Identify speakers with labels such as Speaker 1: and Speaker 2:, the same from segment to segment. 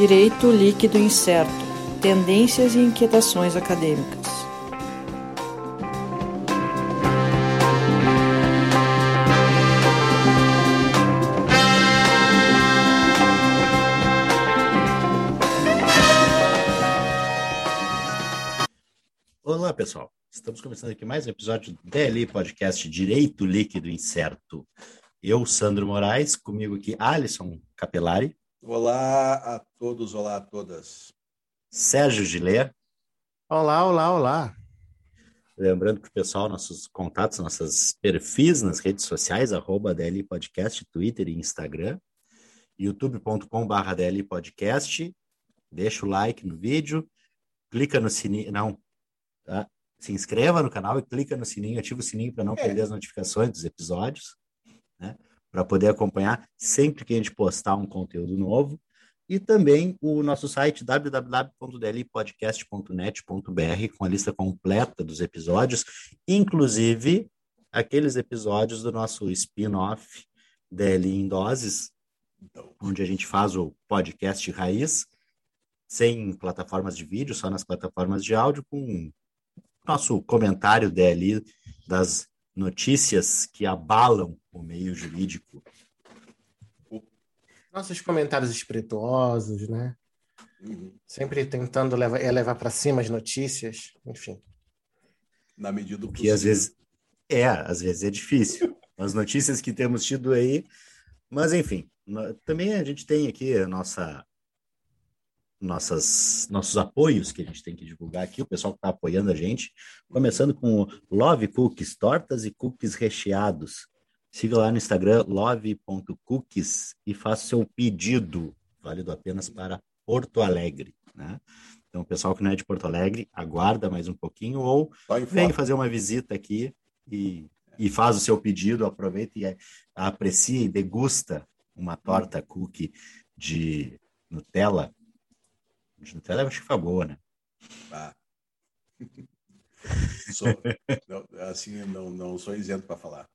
Speaker 1: Direito líquido incerto. Tendências e inquietações acadêmicas.
Speaker 2: Olá, pessoal. Estamos começando aqui mais um episódio do DLI Podcast Direito Líquido Incerto. Eu, Sandro Moraes, comigo aqui Alisson Capelari.
Speaker 3: Olá a todos, olá a todas.
Speaker 2: Sérgio Gilé.
Speaker 4: Olá, olá, olá.
Speaker 2: Lembrando para o pessoal, nossos contatos, nossos perfis nas redes sociais, arroba DLI Podcast, Twitter e Instagram, youtube.com.br DLI Podcast. Deixa o like no vídeo, clica no sininho, não, tá? se inscreva no canal e clica no sininho, ativa o sininho para não é. perder as notificações dos episódios né? Para poder acompanhar sempre que a gente postar um conteúdo novo. E também o nosso site www.dlpodcast.net.br com a lista completa dos episódios, inclusive aqueles episódios do nosso spin-off DL em Doses, onde a gente faz o podcast raiz, sem plataformas de vídeo, só nas plataformas de áudio, com nosso comentário DL das notícias que abalam o meio jurídico.
Speaker 4: Nossos comentários espirituosos, né? Uhum. Sempre tentando levar, levar para cima as notícias, enfim.
Speaker 3: Na medida do
Speaker 2: que às vezes é, às vezes é difícil. As notícias que temos tido aí, mas enfim, também a gente tem aqui a nossa nossas, nossos apoios que a gente tem que divulgar aqui, o pessoal que está apoiando a gente, começando com Love Cookies, tortas e cookies recheados. Siga lá no Instagram, love.cookies, e faça seu pedido, válido apenas para Porto Alegre. Né? Então, o pessoal que não é de Porto Alegre, aguarda mais um pouquinho ou vem fazer uma visita aqui e, e faz o seu pedido, aproveita e aprecia e degusta uma torta cookie de Nutella de Nutella acho que foi boa, né? Ah.
Speaker 3: sou, não, assim, não, não sou isento para falar.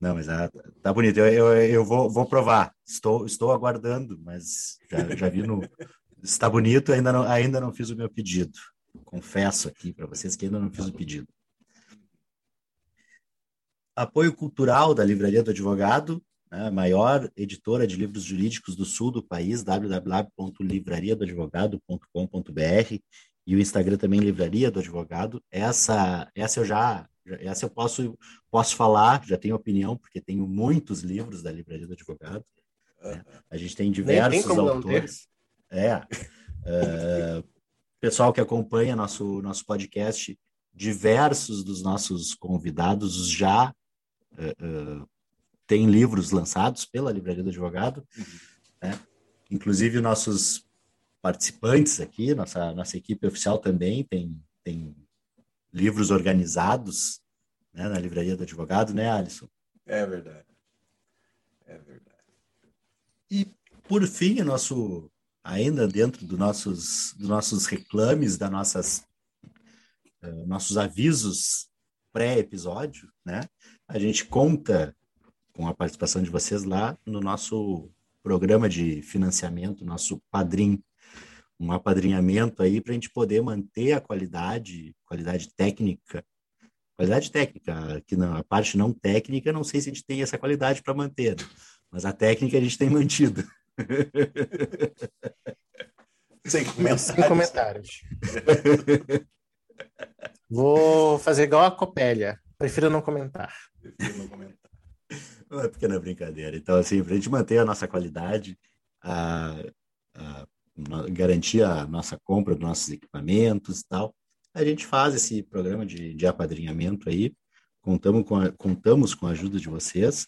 Speaker 2: Não, mas ah, tá bonito. Eu, eu, eu vou, vou provar. Estou, estou aguardando, mas já, já vi no. Está bonito, ainda não, ainda não fiz o meu pedido. Confesso aqui para vocês que ainda não fiz o pedido. Apoio cultural da Livraria do Advogado né, maior editora de livros jurídicos do sul do país, www.livrariadoadvogado.com.br e o Instagram também Livraria do Advogado. Essa, essa eu já, essa eu posso, posso falar, já tenho opinião, porque tenho muitos livros da Livraria do Advogado. Né? A gente tem diversos tem autores. É. Uh, pessoal que acompanha nosso, nosso podcast, diversos dos nossos convidados já uh, uh, tem livros lançados pela Livraria do Advogado, uhum. né? inclusive nossos participantes aqui, nossa, nossa equipe oficial também tem, tem livros organizados né, na Livraria do Advogado, né, Alisson?
Speaker 3: É verdade. É verdade.
Speaker 2: E, por fim, nosso, ainda dentro dos nossos, dos nossos reclames, das nossas, uh, nossos avisos pré-episódio, né? A gente conta com a participação de vocês lá no nosso programa de financiamento, nosso padrinho, um apadrinhamento aí para a gente poder manter a qualidade, qualidade técnica, qualidade técnica, que na parte não técnica, não sei se a gente tem essa qualidade para manter, né? mas a técnica a gente tem mantido.
Speaker 4: Sem comentários. Sem comentários. Vou fazer igual a Copélia. Prefiro não comentar. Prefiro não comentar.
Speaker 2: Uma pequena brincadeira. Então, assim, para a gente manter a nossa qualidade, a, a, garantir a nossa compra dos nossos equipamentos e tal, a gente faz esse programa de, de apadrinhamento aí. Contamos com, a, contamos com a ajuda de vocês.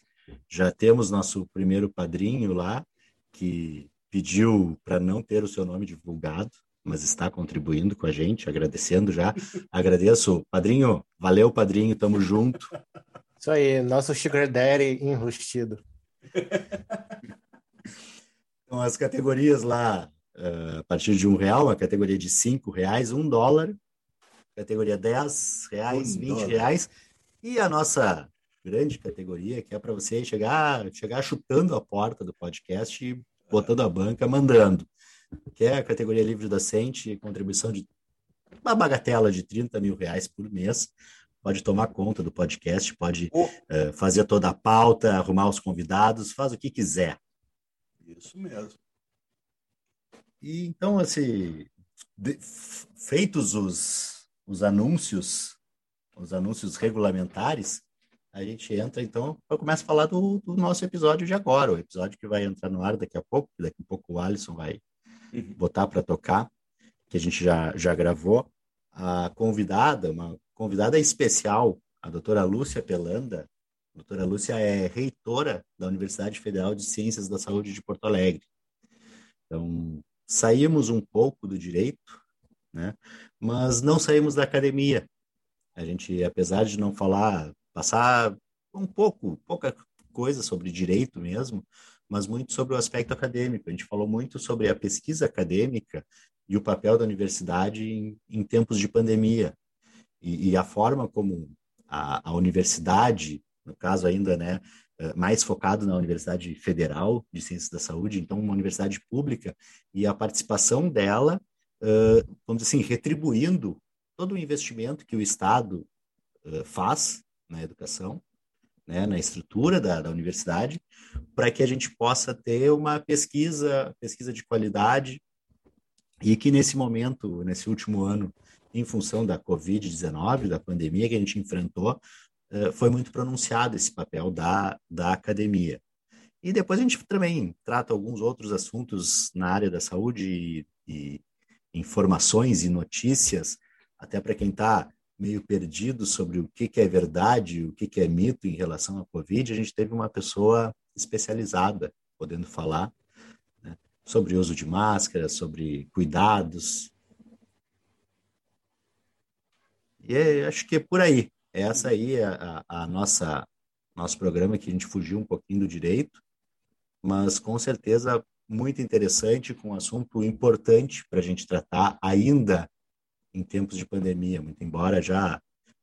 Speaker 2: Já temos nosso primeiro padrinho lá, que pediu para não ter o seu nome divulgado, mas está contribuindo com a gente, agradecendo já. Agradeço, padrinho. Valeu, padrinho, tamo junto.
Speaker 4: Isso aí, nosso Sugar Daddy enrustido.
Speaker 2: então, as categorias lá, uh, a partir de um real, a categoria de cinco reais, um dólar, categoria dez reais, um dólar. reais, e a nossa grande categoria, que é para você chegar, chegar chutando a porta do podcast e botando a banca, mandando. Que é a categoria livre docente, contribuição de uma bagatela de 30 mil reais por mês. Pode tomar conta do podcast, pode oh. uh, fazer toda a pauta, arrumar os convidados, faz o que quiser.
Speaker 3: Isso mesmo.
Speaker 2: E então, assim, de, feitos os, os anúncios, os anúncios regulamentares, a gente entra, então, eu começo a falar do, do, nosso episódio de agora, o episódio que vai entrar no ar daqui a pouco, daqui a pouco o Alisson vai uhum. botar para tocar, que a gente já, já gravou. A convidada, uma convidada especial, a doutora Lúcia Pelanda. A doutora Lúcia é reitora da Universidade Federal de Ciências da Saúde de Porto Alegre. Então, saímos um pouco do direito, né? mas não saímos da academia. A gente, apesar de não falar, passar um pouco, pouca coisa sobre direito mesmo, mas muito sobre o aspecto acadêmico. A gente falou muito sobre a pesquisa acadêmica e o papel da universidade em, em tempos de pandemia e, e, a forma como a, a universidade, no caso ainda, né, eh, mais focado na Universidade Federal de Ciências da Saúde, então uma universidade pública, e a participação dela, uh, vamos dizer assim, retribuindo todo o investimento que o Estado uh, faz na educação, né, na estrutura da, da universidade, para que a gente possa ter uma pesquisa, pesquisa de qualidade, e que nesse momento, nesse último ano, em função da Covid-19, da pandemia que a gente enfrentou, eh, foi muito pronunciado esse papel da, da academia. E depois a gente também trata alguns outros assuntos na área da saúde e, e informações e notícias, até para quem está meio perdido sobre o que, que é verdade, o que, que é mito em relação à Covid, a gente teve uma pessoa especializada podendo falar né, sobre uso de máscara, sobre cuidados. E é, acho que é por aí. Essa aí é a, a nossa nosso programa que a gente fugiu um pouquinho do direito, mas com certeza muito interessante, com um assunto importante para a gente tratar ainda em tempos de pandemia, muito embora já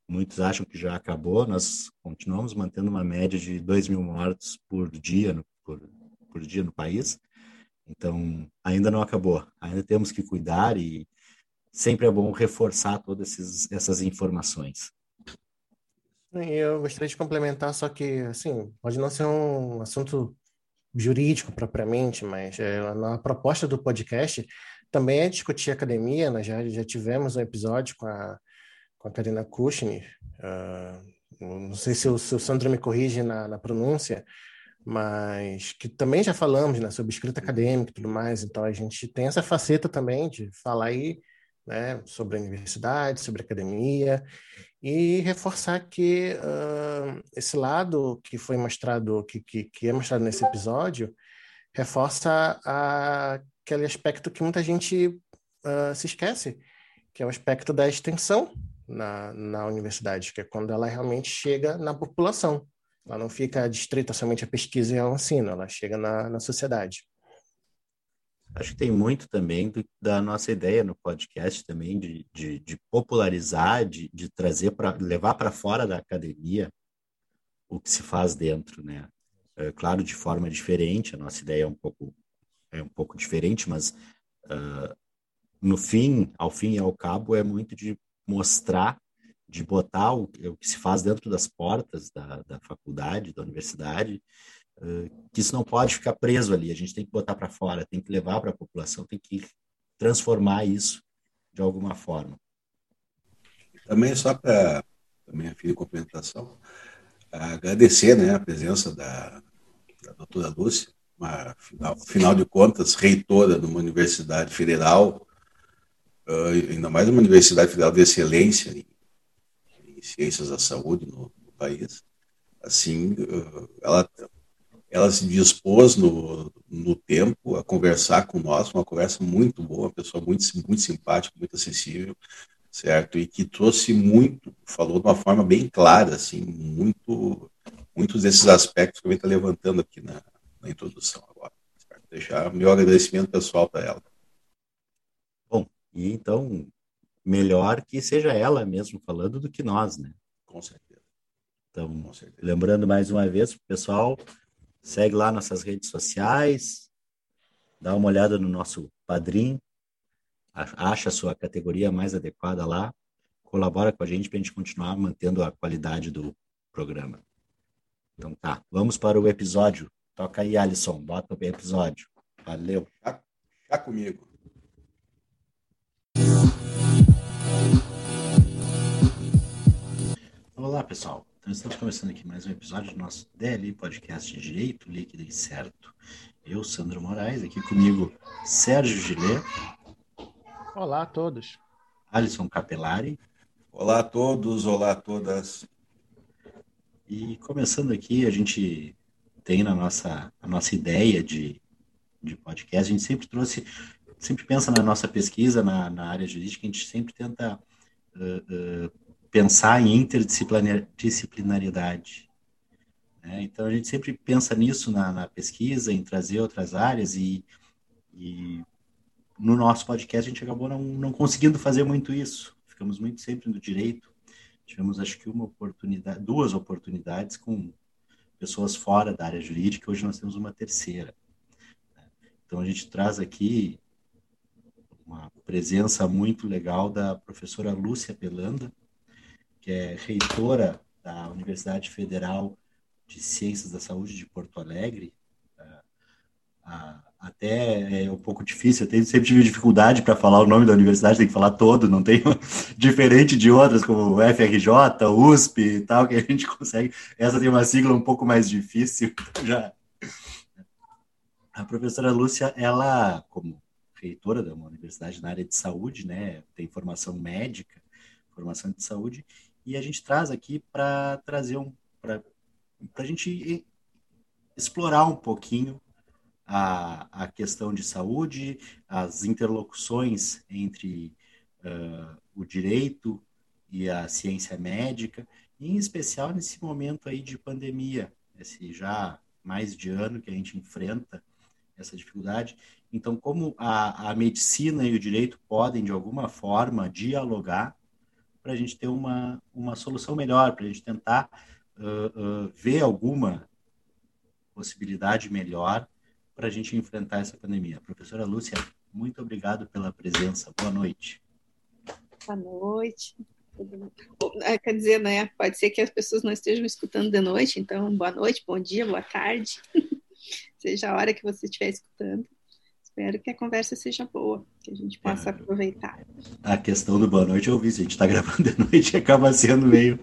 Speaker 2: muitos acham que já acabou, nós continuamos mantendo uma média de 2 mil mortos por dia no, por, por dia no país, então ainda não acabou, ainda temos que cuidar e sempre é bom reforçar todas esses, essas informações.
Speaker 4: Eu gostaria de complementar, só que, assim, pode não ser um assunto jurídico propriamente, mas é, na proposta do podcast também é discutir academia. Nós já, já tivemos um episódio com a, com a Karina Kushner. Uh, não sei se o, se o Sandro me corrige na, na pronúncia, mas que também já falamos né, sobre escrita acadêmica e tudo mais. Então a gente tem essa faceta também de falar aí né, sobre a universidade, sobre a academia e reforçar que uh, esse lado que foi mostrado, que, que, que, é mostrado nesse episódio, reforça a, aquele aspecto que muita gente uh, se esquece, que é o aspecto da extensão na, na universidade, que é quando ela realmente chega na população. Ela não fica distrita somente à pesquisa e ao ensino, ela chega na, na sociedade.
Speaker 2: Acho que tem muito também do, da nossa ideia no podcast também de, de, de popularizar, de, de trazer para levar para fora da academia o que se faz dentro, né? É, claro, de forma diferente. A nossa ideia é um pouco é um pouco diferente, mas uh, no fim, ao fim e ao cabo, é muito de mostrar, de botar o, o que se faz dentro das portas da, da faculdade, da universidade, que isso não pode ficar preso ali, a gente tem que botar para fora, tem que levar para a população, tem que transformar isso de alguma forma.
Speaker 3: Também só para também a de complementação, agradecer né, a presença da, da doutora Lúcia, uma, afinal de contas, reitora de uma universidade federal, uh, ainda mais uma universidade federal de excelência em, em ciências da saúde no, no país. Assim, uh, ela ela se dispôs no, no tempo a conversar com nós, uma conversa muito boa, uma pessoa muito, muito simpática, muito acessível, certo? E que trouxe muito, falou de uma forma bem clara, assim, muito, muitos desses aspectos que eu está levantando aqui na, na introdução agora. Certo? Deixar meu agradecimento pessoal para ela.
Speaker 2: Bom, e então, melhor que seja ela mesmo falando do que nós, né?
Speaker 3: Com certeza.
Speaker 2: Então, Com certeza. lembrando mais uma vez, pessoal, Segue lá nossas redes sociais. dá uma olhada no nosso padrinho, acha a sua categoria mais adequada lá, colabora com a gente para a gente continuar mantendo a qualidade do programa. Então tá, vamos para o episódio. Toca aí, Alisson, bota o episódio. Valeu.
Speaker 3: Já, já comigo.
Speaker 2: Olá, pessoal. Então, estamos começando aqui mais um episódio do nosso DLI Podcast Direito Líquido e Certo. Eu, Sandro Moraes, aqui comigo, Sérgio Gilê.
Speaker 4: Olá a todos.
Speaker 2: Alisson Capelari.
Speaker 3: Olá a todos, olá a todas.
Speaker 2: E começando aqui, a gente tem na nossa, a nossa ideia de, de podcast, a gente sempre trouxe, sempre pensa na nossa pesquisa na, na área jurídica, a gente sempre tenta uh, uh, pensar em interdisciplinaridade. Né? Então, a gente sempre pensa nisso na, na pesquisa, em trazer outras áreas, e, e, no nosso podcast a gente acabou não, não conseguindo fazer muito isso. Ficamos muito sempre no direito. Tivemos, acho que, uma oportunidade, duas oportunidades com pessoas fora da área jurídica, hoje nós temos uma terceira. Né? Então, a gente traz aqui uma presença muito legal da professora Lúcia Pelanda, que é reitora da Universidade Federal de Ciências da Saúde de Porto Alegre. Até é um pouco difícil, eu sempre tive dificuldade para falar o nome da universidade, tem que falar todo, não tem diferente de outras como FRJ, USP e tal, que a gente consegue. Essa tem uma sigla um pouco mais difícil, já. A professora Lúcia, ela, como reitora de uma universidade na área de saúde, né, tem formação médica, formação de saúde, e a gente traz aqui para trazer um para a gente explorar um pouquinho a, a questão de saúde, as interlocuções entre uh, o direito e a ciência médica, em especial nesse momento aí de pandemia, esse já mais de ano que a gente enfrenta essa dificuldade. Então, como a, a medicina e o direito podem, de alguma forma, dialogar para a gente ter uma, uma solução melhor, para a gente tentar uh, uh, ver alguma possibilidade melhor para a gente enfrentar essa pandemia. Professora Lúcia, muito obrigado pela presença. Boa noite.
Speaker 5: Boa noite. É, quer dizer, né? Pode ser que as pessoas não estejam escutando de noite, então boa noite, bom dia, boa tarde, seja a hora que você estiver escutando. Espero que a conversa seja boa, que a gente possa é, aproveitar.
Speaker 2: A questão do boa noite eu vi, se a gente está gravando de noite acaba sendo meio.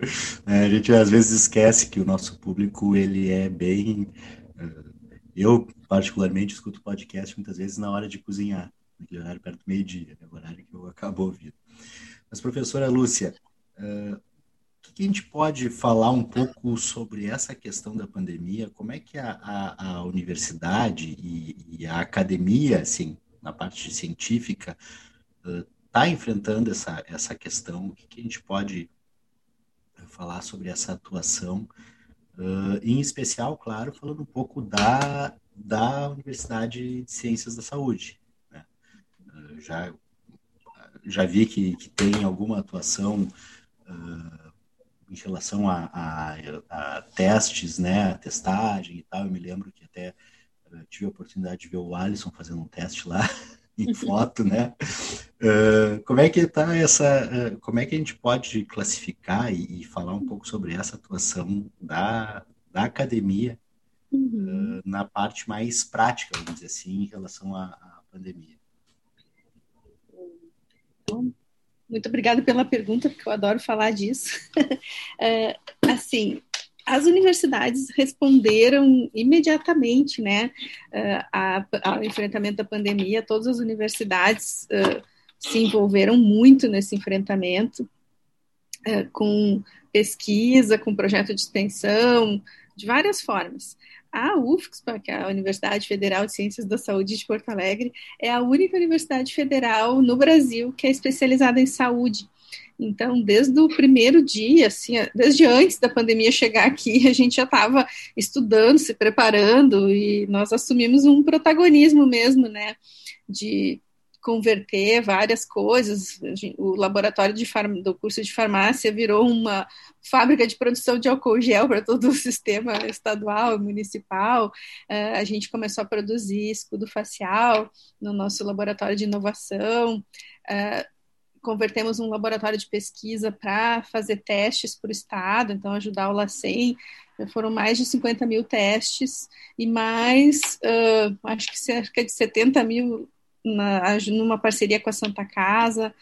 Speaker 2: Né, a gente às vezes esquece que o nosso público ele é bem. Eh, eu, particularmente, escuto podcast muitas vezes na hora de cozinhar, naquele horário perto do meio-dia, é o horário que eu acabo ouvindo. Mas, professora Lúcia, uh, que a gente pode falar um pouco sobre essa questão da pandemia? Como é que a, a, a universidade e, e, a academia, assim, na parte científica, está uh, enfrentando essa, essa questão? O que, que, a gente pode falar sobre essa atuação? Uh, em especial, claro, falando um pouco da, da Universidade de Ciências da Saúde. Né? Uh, já, já vi que, que tem alguma atuação uh, em relação a, a, a, testes, né, a testagem e tal. Eu me lembro que até uh, tive a oportunidade de ver o Alisson fazendo um teste lá em foto, né? Uh, como é que está essa? Uh, como é que a gente pode classificar e, e, falar um pouco sobre essa atuação da, da academia uhum. na parte mais prática, vamos dizer assim, em relação à, à pandemia?
Speaker 5: Então, muito obrigada pela pergunta, porque eu adoro falar disso. é, assim, as universidades responderam imediatamente, né, é, ao enfrentamento da pandemia. Todas as universidades uh, se envolveram muito nesse enfrentamento, uh, com pesquisa, com projeto de extensão, de várias formas. A UFSPA, que é a Universidade Federal de Ciências da Saúde de Porto Alegre, é a única universidade federal no Brasil que é especializada em saúde. Então, desde o primeiro dia, assim, desde antes da pandemia chegar aqui, a gente já estava estudando, se preparando e nós assumimos um protagonismo mesmo, né, de converter várias coisas. O laboratório de do curso de farmácia virou uma fábrica de produção de álcool gel para todo o sistema estadual, municipal. Uh, a gente começou a produzir escudo facial no nosso laboratório de inovação. Uh, convertemos um laboratório de pesquisa para fazer testes para o Estado, então ajudar o LACEN. Foram mais de 50 mil testes e mais, uh, acho que cerca de 70 mil na, numa parceria com a Santa Casa.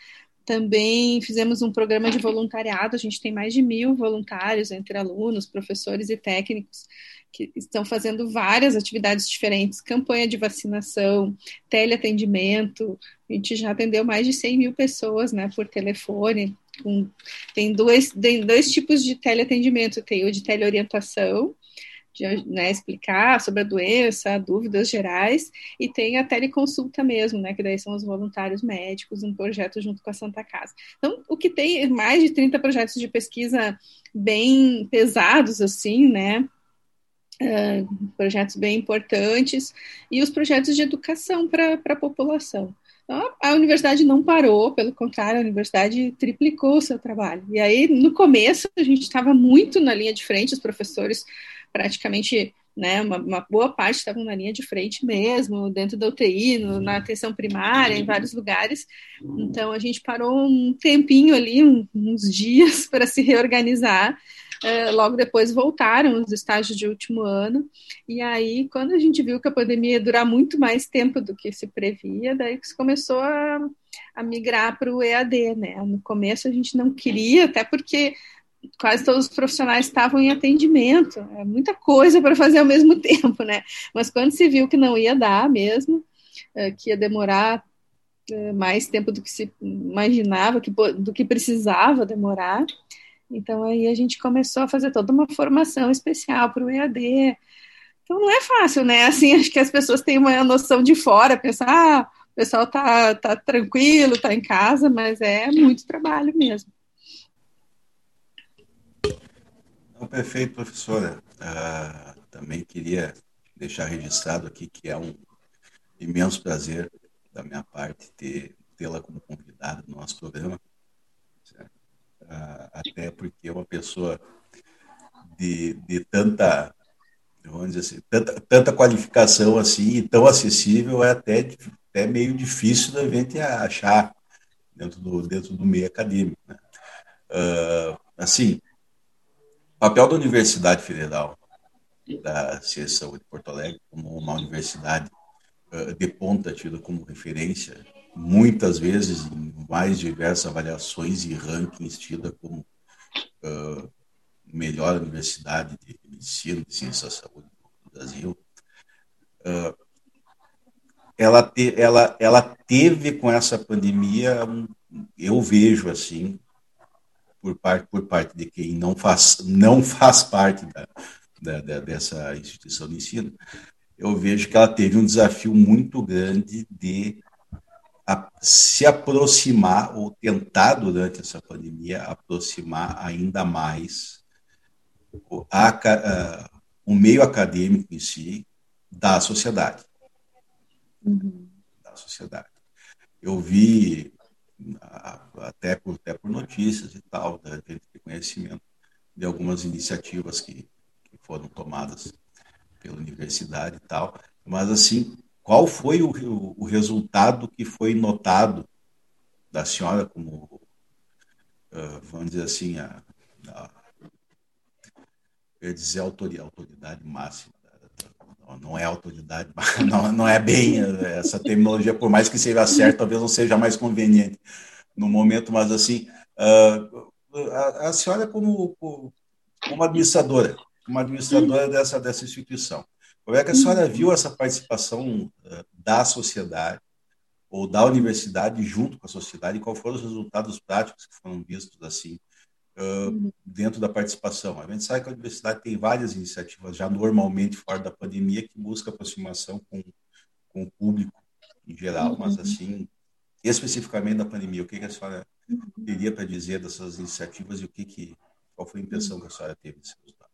Speaker 5: Também fizemos um programa de voluntariado, a gente tem mais de mil voluntários entre alunos, professores e técnicos que estão fazendo várias atividades diferentes, campanha de vacinação, teleatendimento, a gente já atendeu mais de 100 mil pessoas, né, por telefone, um, tem, dois, tem dois tipos de teleatendimento, tem o de teleorientação, de né, explicar sobre a doença, dúvidas gerais, e tem a teleconsulta mesmo, né, que daí são os voluntários médicos, um projeto junto com a Santa Casa. Então, o que tem mais de 30 projetos de pesquisa bem pesados, assim, né, Uh, projetos bem importantes, e os projetos de educação para a população. Então, a universidade não parou, pelo contrário, a universidade triplicou o seu trabalho. E aí, no começo, a gente estava muito na linha de frente, os professores praticamente, né, uma, uma boa parte estavam na linha de frente mesmo, dentro da UTI, no, na atenção primária, em vários lugares. Então, a gente parou um tempinho ali, um, uns dias, para se reorganizar é, logo depois voltaram os estágios de último ano, e aí, quando a gente viu que a pandemia ia durar muito mais tempo do que se previa, daí que se começou a, a migrar para o EAD, né? No começo a gente não queria, até porque quase todos os profissionais estavam em atendimento, é muita coisa para fazer ao mesmo tempo, né? Mas quando se viu que não ia dar mesmo, é, que ia demorar é, mais tempo do que se imaginava, que, do que precisava demorar, então aí a gente começou a fazer toda uma formação especial para o EAD. Então não é fácil, né? Assim, acho que as pessoas têm uma noção de fora, pensar, ah, o pessoal tá, tá tranquilo, tá em casa, mas é muito trabalho mesmo.
Speaker 3: Não, perfeito, professora. Uh, também queria deixar registrado aqui que é um imenso prazer da minha parte ter tê-la como convidada no nosso programa até porque é uma pessoa de, de tanta, vamos dizer assim, tanta, tanta qualificação assim e tão acessível é até, até meio difícil da gente achar dentro do, dentro do meio acadêmico. Né? Uh, assim, papel da Universidade Federal da Ciência de Porto Alegre como uma universidade uh, de ponta tida como referência muitas vezes em mais diversas avaliações e rankings tida como uh, melhor universidade de ensino de ciência da saúde do Brasil. Uh, ela, te, ela, ela teve com essa pandemia, um, eu vejo assim, por parte, por parte de quem não faz, não faz parte da, da, da, dessa instituição de ensino, eu vejo que ela teve um desafio muito grande de a, se aproximar, ou tentar durante essa pandemia, aproximar ainda mais o, a, a, o meio acadêmico em si da sociedade. Uhum. Da sociedade. Eu vi, até por, até por notícias e tal, né, de conhecimento de algumas iniciativas que, que foram tomadas pela universidade e tal, mas assim, qual foi o, o resultado que foi notado da senhora como, uh, vamos dizer assim, a, a, eu ia dizer autoridade máxima, não é autoridade, não, não é bem essa terminologia, por mais que seja certa, talvez não seja mais conveniente no momento, mas assim, uh, a, a, senhora como, como administradora, como administradora dessa, dessa instituição, como é que a senhora viu essa participação uh, da sociedade ou da universidade junto com a sociedade? E quais foram os resultados práticos que foram vistos assim uh, dentro da participação? A gente sabe que a universidade tem várias iniciativas já normalmente fora da pandemia que busca aproximação com, com o público em geral, mas uhum. assim especificamente da pandemia, o que, que a senhora teria para dizer dessas iniciativas e o que, que qual foi a impressão que a senhora teve desses resultados?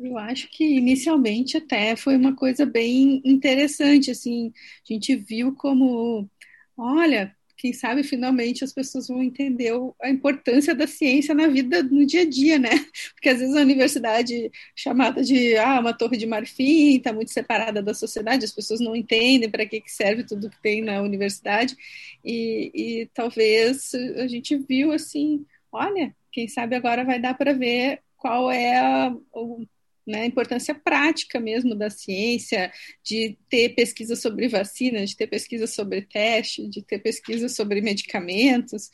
Speaker 5: Eu acho que inicialmente até foi uma coisa bem interessante, assim, a gente viu como olha, quem sabe finalmente as pessoas vão entender a importância da ciência na vida, no dia a dia, né? Porque às vezes a universidade chamada de ah, uma torre de marfim está muito separada da sociedade, as pessoas não entendem para que, serve tudo que tem na universidade e, e talvez a gente viu assim, olha, quem sabe agora vai dar para ver qual é a, o né, a importância prática mesmo da ciência, de ter pesquisa sobre vacina, de ter pesquisa sobre teste, de ter pesquisa sobre medicamentos.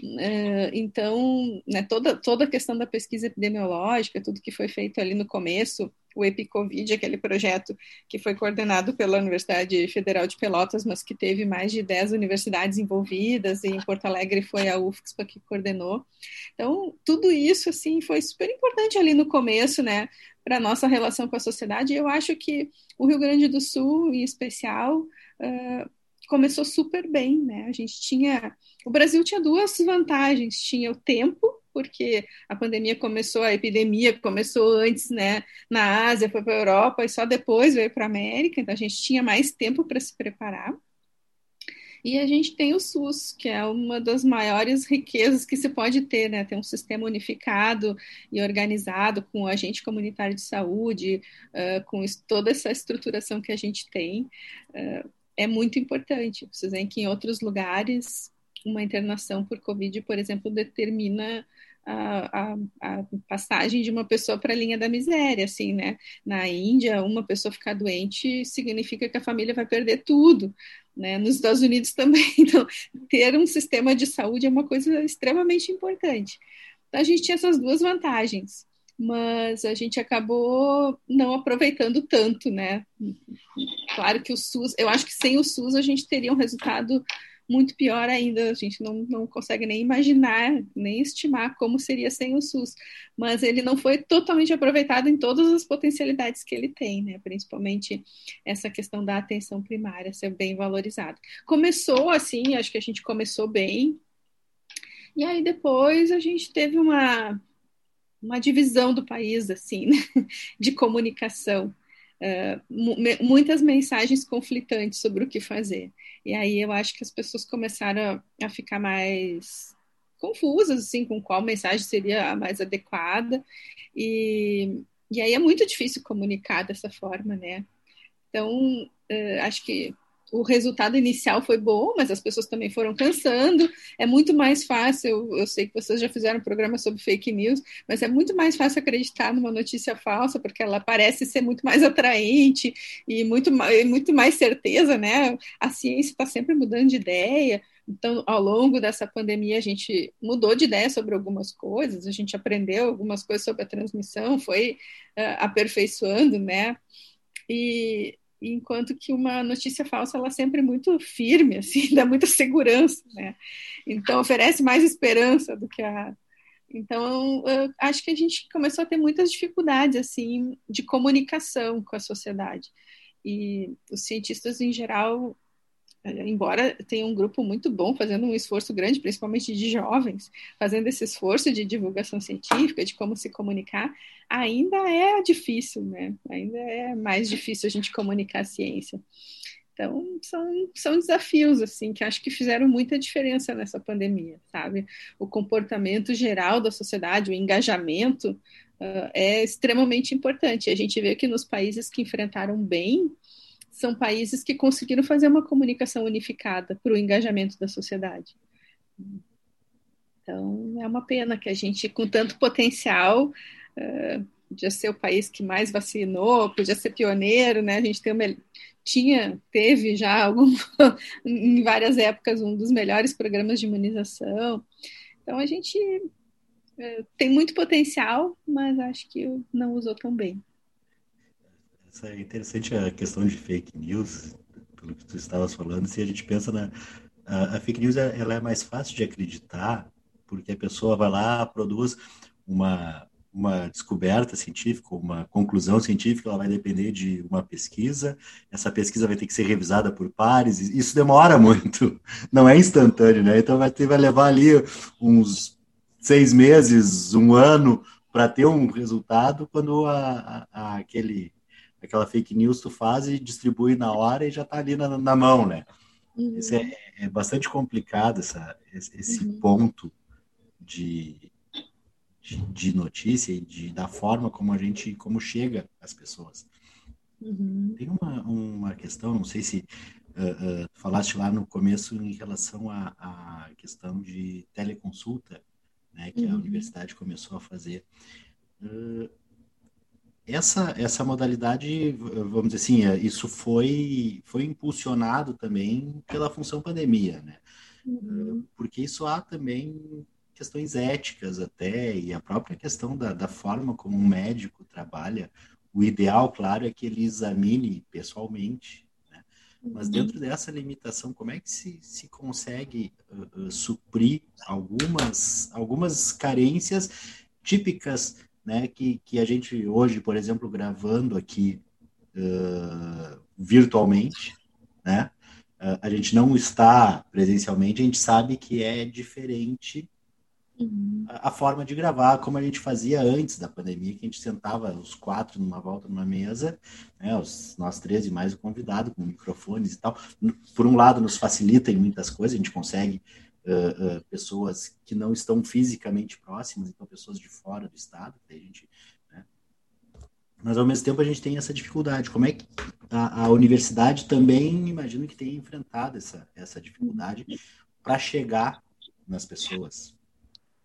Speaker 5: Uh, então, né, toda, toda a questão da pesquisa epidemiológica, tudo que foi feito ali no começo, o EpiCovid, aquele projeto que foi coordenado pela Universidade Federal de Pelotas, mas que teve mais de 10 universidades envolvidas, e em Porto Alegre foi a UFSPA que coordenou. Então, tudo isso, assim, foi super importante ali no começo, né, para a nossa relação com a sociedade. Eu acho que o Rio Grande do Sul, em especial, uh, começou super bem, né? A gente tinha. O Brasil tinha duas vantagens: tinha o tempo, porque a pandemia começou, a epidemia começou antes, né? Na Ásia, foi para a Europa e só depois veio para a América, então a gente tinha mais tempo para se preparar. E a gente tem o SUS, que é uma das maiores riquezas que se pode ter, né? Ter um sistema unificado e organizado com o agente comunitário de saúde, uh, com toda essa estruturação que a gente tem, uh, é muito importante. Vocês veem que em outros lugares, uma internação por Covid, por exemplo, determina a, a, a, passagem de uma pessoa para a linha da miséria, assim, né? Na Índia, uma pessoa ficar doente significa que a família vai perder tudo, né? Nos Estados Unidos também. Então, ter um sistema de saúde é uma coisa extremamente importante. Então, a gente tinha essas duas vantagens, mas a gente acabou não aproveitando tanto, né? Claro que o SUS, eu acho que sem o SUS a gente teria um resultado muito pior ainda, a gente não, não consegue nem imaginar, nem estimar como seria sem o SUS, mas ele não foi totalmente aproveitado em todas as potencialidades que ele tem, né? principalmente essa questão da atenção primária ser bem valorizada. Começou assim, acho que a gente começou bem, e aí depois a gente teve uma, uma divisão do país, assim, né? de comunicação. Uh, muitas mensagens conflitantes sobre o que fazer. E aí eu acho que as pessoas começaram a, ficar mais confusas, assim, com qual mensagem seria a mais adequada. E, e aí é muito difícil comunicar dessa forma, né? Então, uh, acho que o resultado inicial foi bom, mas as pessoas também foram cansando. É muito mais fácil, eu, sei que vocês já fizeram um programa sobre fake news, mas é muito mais fácil acreditar numa notícia falsa, porque ela parece ser muito mais atraente e muito, muito mais certeza, né? A ciência está sempre mudando de ideia. Então, ao longo dessa pandemia, a gente mudou de ideia sobre algumas coisas, a gente aprendeu algumas coisas sobre a transmissão, foi uh, aperfeiçoando, né? E, enquanto que uma notícia falsa ela é sempre muito firme, assim, dá muita segurança, né? Então oferece mais esperança do que a então acho que a gente começou a ter muitas dificuldades assim de comunicação com a sociedade e os cientistas em geral embora tenha um grupo muito bom fazendo um esforço grande, principalmente de jovens, fazendo esse esforço de divulgação científica, de como se comunicar, ainda é difícil, né? Ainda é mais difícil a gente comunicar a ciência. Então, são, são desafios, assim, que acho que fizeram muita diferença nessa pandemia, sabe? O comportamento geral da sociedade, o engajamento uh, é extremamente importante. A gente vê que nos países que enfrentaram bem são países que conseguiram fazer uma comunicação unificada para o engajamento da sociedade. Então, é uma pena que a gente, com tanto potencial, uh, podia ser o país que mais vacinou, podia ser pioneiro, né? A gente tem uma, tinha, teve já algum, em várias épocas um dos melhores programas de imunização. Então, a gente uh, tem muito potencial, mas acho que não usou tão bem.
Speaker 2: É interessante a questão de fake news, pelo que tu estavas falando. Se a gente pensa na a, a fake news, ela é mais fácil de acreditar porque a pessoa vai lá, produz uma uma descoberta científica, uma conclusão científica, ela vai depender de uma pesquisa. Essa pesquisa vai ter que ser revisada por pares. Isso demora muito, não é instantâneo, né? Então vai ter, vai levar ali uns seis meses, um ano para ter um resultado, quando a, a, aquele aquela fake news tu faz e distribui na hora e já está ali na, na, mão, né? Uhum. É, é, bastante complicado, essa, esse uhum. ponto de, de, de, notícia e de, da forma como a gente, como chega às pessoas. Uhum. Tem uma, uma questão, não sei se uh, uh, falaste lá no começo em relação à, à questão de teleconsulta, né, que a uhum. universidade começou a fazer. Uh, essa, essa modalidade, vamos dizer assim, é, isso foi, foi impulsionado também pela função pandemia, né? Uhum. Porque isso há também questões éticas até, e a própria questão da, da forma como um médico trabalha. O ideal, claro, é que ele examine pessoalmente, né? Mas uhum. dentro dessa limitação, como é que se, se consegue uh, uh, suprir algumas, algumas carências típicas né, que, que a gente hoje, por exemplo, gravando aqui uh, virtualmente, né, uh, a gente não está presencialmente, a gente sabe que é diferente uhum. a, a, forma de gravar, como a gente fazia antes da pandemia, que a gente sentava os quatro numa volta numa mesa, né, os, nós três e mais o convidado, com microfones e tal. Por um lado, nos facilita em muitas coisas, a gente consegue uh, pessoas que não estão fisicamente próximas, então pessoas de fora do estado, a gente, né? mas ao mesmo tempo a gente tem essa dificuldade. Como é que a, a universidade também, imagino que tenha enfrentado essa, essa dificuldade para chegar nas pessoas?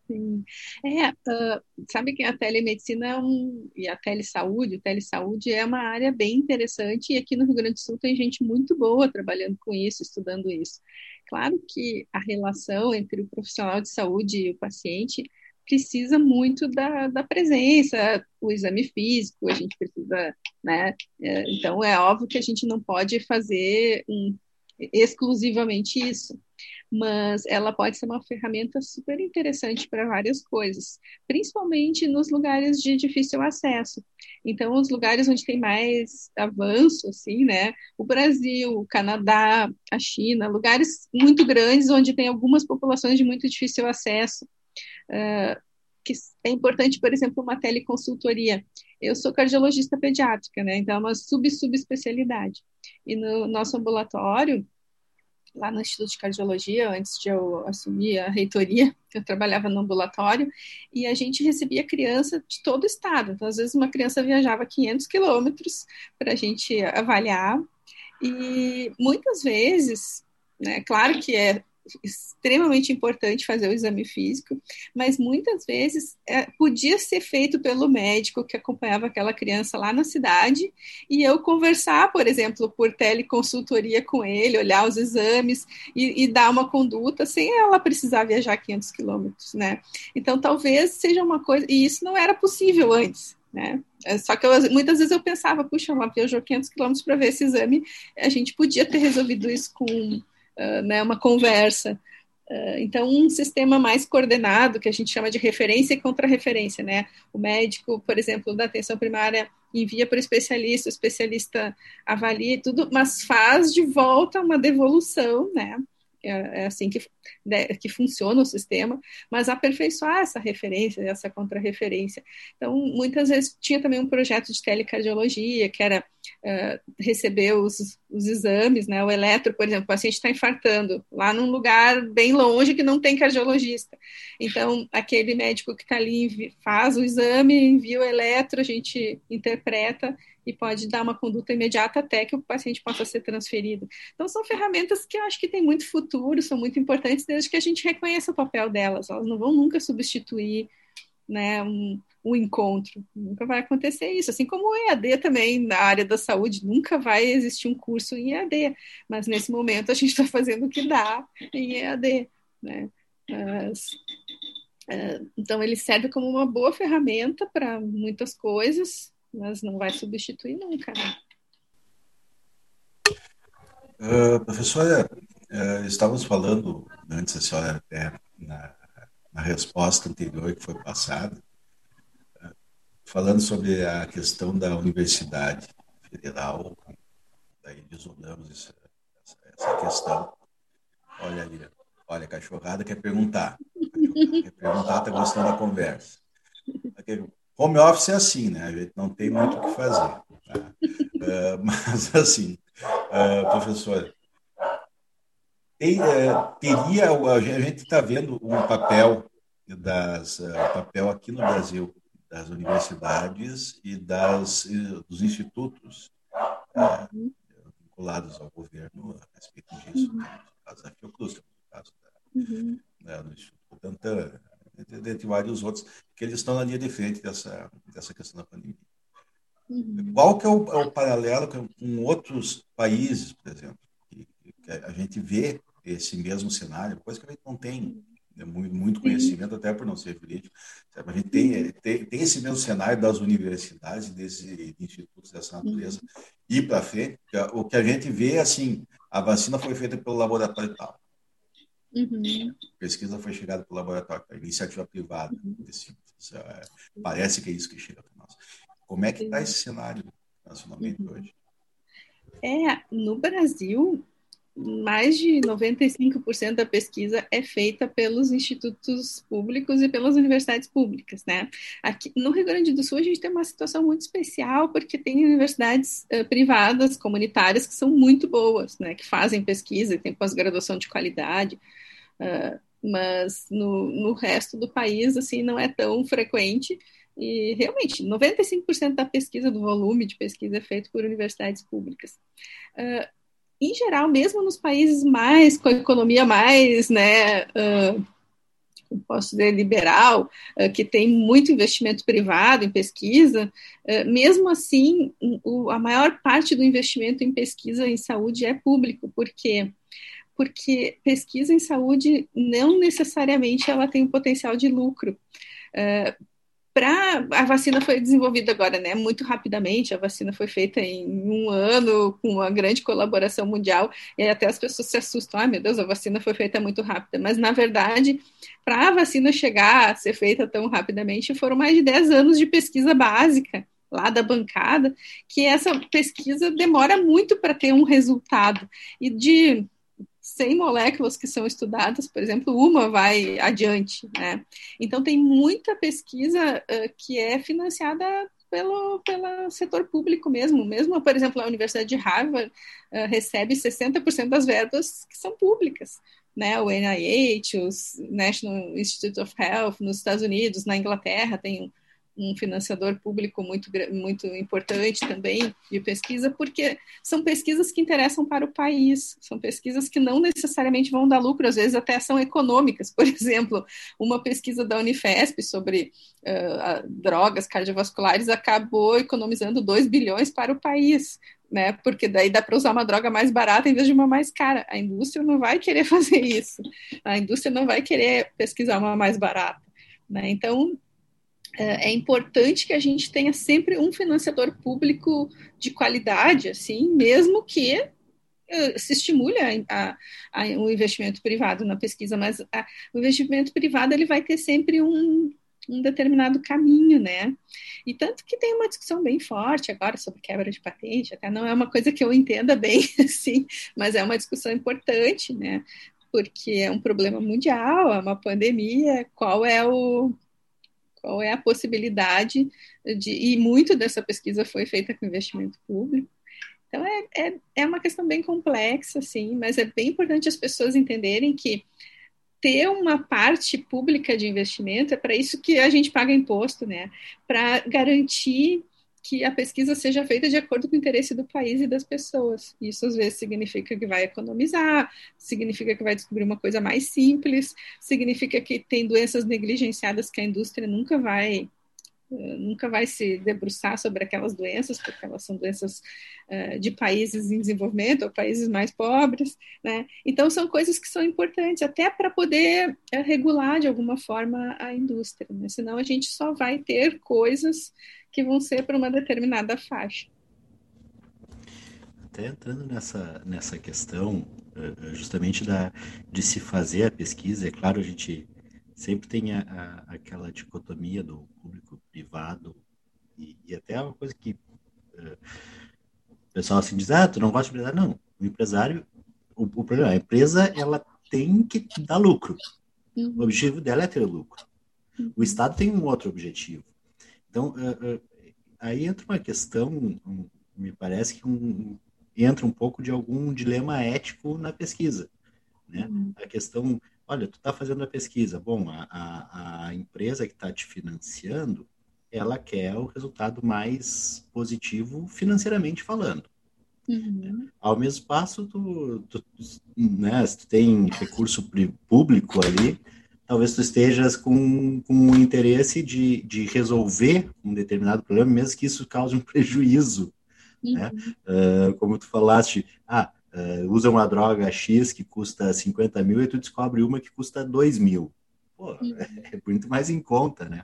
Speaker 5: Sim. É, uh, sabe que a telemedicina é um, e a telesaúde, o telesaúde é uma área bem interessante e aqui no Rio Grande do Sul tem gente muito boa trabalhando com isso, estudando isso. Claro que a relação entre o profissional de saúde e o paciente precisa muito da, da presença, o exame físico, a gente precisa, né? É, então é óbvio que a gente não pode fazer um, exclusivamente isso mas ela pode ser uma ferramenta super interessante para várias coisas, principalmente nos lugares de difícil acesso. Então, os lugares onde tem mais avanço, assim, né? O Brasil, o Canadá, a China, lugares muito grandes onde tem algumas populações de muito difícil acesso. Uh, que é importante, por exemplo, uma teleconsultoria. Eu sou cardiologista pediátrica, né? Então é uma sub-subespecialidade. E no nosso ambulatório, lá no Instituto de Cardiologia, antes de eu assumir a reitoria, eu trabalhava no ambulatório, e a gente recebia criança de todo o estado. Então, às vezes, uma criança viajava 500 quilômetros para a gente avaliar, e muitas vezes, né, claro que é extremamente importante fazer o exame físico, mas muitas vezes é, podia ser feito pelo médico que acompanhava aquela criança lá na cidade e eu conversar, por exemplo, por teleconsultoria com ele, olhar os exames e, e dar uma conduta sem ela precisar viajar 500 quilômetros, né? Então, talvez seja uma coisa, e isso não era possível antes, né? É, só que eu, muitas vezes eu pensava, puxa, ela viajou 500 quilômetros para ver esse exame, a gente podia ter resolvido isso com né, uma conversa. Então, um sistema mais coordenado, que a gente chama de referência e contra-referência, né? O médico, por exemplo, da atenção primária envia para o especialista, o especialista avalia tudo, mas faz de volta uma devolução, né? É, é assim que, né, que funciona o sistema, mas aperfeiçoar essa referência, essa contrarreferência. Então, muitas vezes tinha também um projeto de telecardiologia, que era uh, receber os, os exames, né, o eletro, por exemplo, o paciente está infartando, lá num lugar bem longe que não tem cardiologista. Então, aquele médico que está ali faz o exame, envia o eletro, a gente interpreta e pode dar uma conduta imediata até que o paciente possa ser transferido. Então, são ferramentas que eu acho que têm muito futuro, são muito importantes, desde que a gente reconheça o papel delas. Elas não vão nunca substituir né, um, um encontro. Nunca vai acontecer isso. Assim como o EAD também, na área da saúde, nunca vai existir um curso em EAD. Mas, nesse momento, a gente está fazendo o que dá em EAD. Né? Mas, uh, então, ele serve como uma boa ferramenta para muitas coisas, mas não vai substituir nunca. Né?
Speaker 3: Uh, professora, uh, estávamos falando antes, a senhora até na, na resposta anterior que foi passada, uh, falando sobre a questão da Universidade Federal, daí isolamos essa, essa, questão. Olha ali, olha, a cachorrada quer perguntar. Cachorrada quer perguntar, está gostando da conversa. Home office é assim, né? A gente não tem muito o que fazer. Tá? Uh, mas, assim, uh, professor, tem, é, teria, a gente está vendo um papel das uh, papel aqui no Brasil das universidades e das dos institutos uh, vinculados ao governo a respeito disso, uhum. né? no caso da Fiocruz, no caso da, uhum. né, do Instituto Tantan, entre, entre, vários outros, que eles estão na linha de frente dessa, dessa questão da pandemia. Uhum. Qual que é o, é o paralelo com, com, outros países, por exemplo, que, que, a gente vê esse mesmo cenário, coisa que a gente não tem né, muito, muito conhecimento, até por não ser jurídico, a gente tem, tem, tem, esse mesmo cenário das universidades, desses institutos dessa natureza, uhum. ir para frente, o que a gente vê, assim, a vacina foi feita pelo laboratório tal, Uhum. A pesquisa foi chegada pelo laboratório, a iniciativa privada. Uhum. É, parece que é isso que chega para nós. Como é que está esse cenário nacionalmente uhum. hoje?
Speaker 5: É, no Brasil, mais de 95% da pesquisa é feita pelos institutos públicos e pelas universidades públicas, né? Aqui no Rio Grande do Sul a gente tem uma situação muito especial porque tem universidades uh, privadas, comunitárias que são muito boas, né? Que fazem pesquisa, tem pós-graduação de qualidade, uh, mas no, no resto do país assim não é tão frequente e realmente, 95% da pesquisa, do volume de pesquisa é feito por universidades públicas. Uh, em geral, mesmo nos países mais, com a economia mais, né, uh, posso dizer, liberal, uh, que tem muito investimento privado em pesquisa, mesmo assim, o, a maior parte do investimento em pesquisa em saúde é público, por quê? Porque pesquisa em saúde não necessariamente ela tem um potencial de lucro. Uh, para a vacina foi desenvolvida agora, né? Muito rapidamente, a vacina foi feita em um ano com uma grande colaboração mundial e até as pessoas se assustam, ah, meu Deus, a vacina foi feita muito rápida, mas na verdade, para a vacina chegar a ser feita tão rapidamente, foram mais de 10 anos de pesquisa básica lá da bancada, que essa pesquisa demora muito para ter um resultado. E de 100 moléculas que são estudadas, por exemplo, uma vai adiante, né? Então tem muita pesquisa uh, que é financiada pelo, pelo setor público mesmo. Mesmo, por exemplo, a Universidade de Harvard uh, recebe 60% das verbas que são públicas. Né, o NIH, o National Institute of Health nos Estados Unidos, na Inglaterra tem um financiador público muito, muito importante também de pesquisa, porque são pesquisas que interessam para o país, são pesquisas que não necessariamente vão dar lucro, às vezes até são econômicas. Por exemplo, uma pesquisa da Unifesp sobre uh, drogas cardiovasculares acabou economizando 2 bilhões para o país. Né? Porque daí dá para usar uma droga mais barata em vez de uma mais cara. A indústria não vai querer fazer isso. A indústria não vai querer pesquisar uma mais barata. Né? Então, é, é importante que a gente tenha sempre um financiador público de qualidade, assim, mesmo que uh, se estimule a, a, a, um investimento privado na pesquisa, mas o investimento privado ele vai ter sempre um, um determinado caminho, né? E tanto que tem uma discussão bem forte agora sobre quebra de patente, até não é uma coisa que eu entenda bem, assim, mas é uma discussão importante, né? Porque é um problema mundial, é uma pandemia, qual é o, qual é a possibilidade de. E muito dessa pesquisa foi feita com investimento público. Então, é, é, é uma questão bem complexa, sim, mas é bem importante as pessoas entenderem que ter uma parte pública de investimento é para isso que a gente paga imposto, né? Para garantir que a pesquisa seja feita de acordo com o interesse do país e das pessoas. Isso às vezes significa que vai economizar, significa que vai descobrir uma coisa mais simples, significa que tem doenças negligenciadas que a indústria nunca vai eh, nunca vai se debruçar sobre aquelas doenças, porque elas são doenças uh, de países em desenvolvimento ou países mais pobres, né? Então são coisas que são importantes até para poder uh, regular de alguma forma a indústria, né? Senão a gente só vai ter coisas que vão ser para uma determinada faixa.
Speaker 2: Até entrando nessa, nessa questão, eh, eh, justamente da, de se fazer a pesquisa, é claro, a gente sempre tem a, a, aquela dicotomia do público-privado, e, e, até é uma coisa que uh, o pessoal assim diz, ah, tu não gosta de empresário? Não, o empresário, o, o problema, a empresa, ela tem que dar lucro. O objetivo dela é ter lucro. O Estado tem um outro objetivo. Então, uh, uh, aí entra uma questão, um, me parece que um, entra um pouco de algum dilema ético na pesquisa. né? Uhum. A questão, olha, tu está fazendo a pesquisa, bom, a, a, a empresa que está te financiando, ela quer o resultado mais positivo financeiramente falando. Uhum. Ao mesmo passo, tu, tu, né, se tu tem recurso público ali, talvez tu estejas com, com o interesse de, de resolver um determinado problema, mesmo que isso cause um prejuízo. Né? Uhum. Né? Uh, como tu falaste, ah, uh, usa uma droga X que custa 50 mil e tu descobre uma que custa 2 mil. Pô, uhum. é muito mais em conta, né?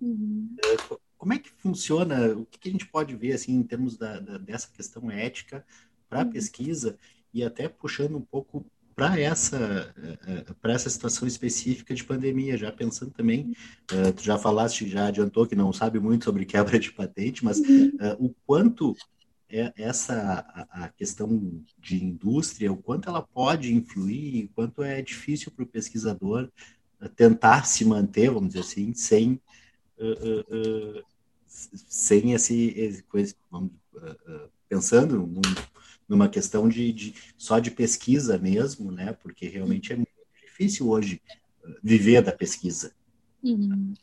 Speaker 2: Uhum. Uh, como é que funciona? O que, que, a gente pode ver assim em termos da, da dessa questão ética para a uhum. pesquisa e até puxando um pouco para essa para essa situação específica de pandemia, já pensando também, uh, tu já falaste, já adiantou que não sabe muito sobre quebra de patente, mas uh, o quanto é essa a, a, questão de indústria, o quanto ela pode influir, o quanto é difícil para o pesquisador tentar se manter, vamos dizer assim, sem sem esse, esse vamos, pensando num, numa questão de, de, só de pesquisa mesmo, né? Porque realmente é muito difícil hoje viver da pesquisa.
Speaker 5: Uhum.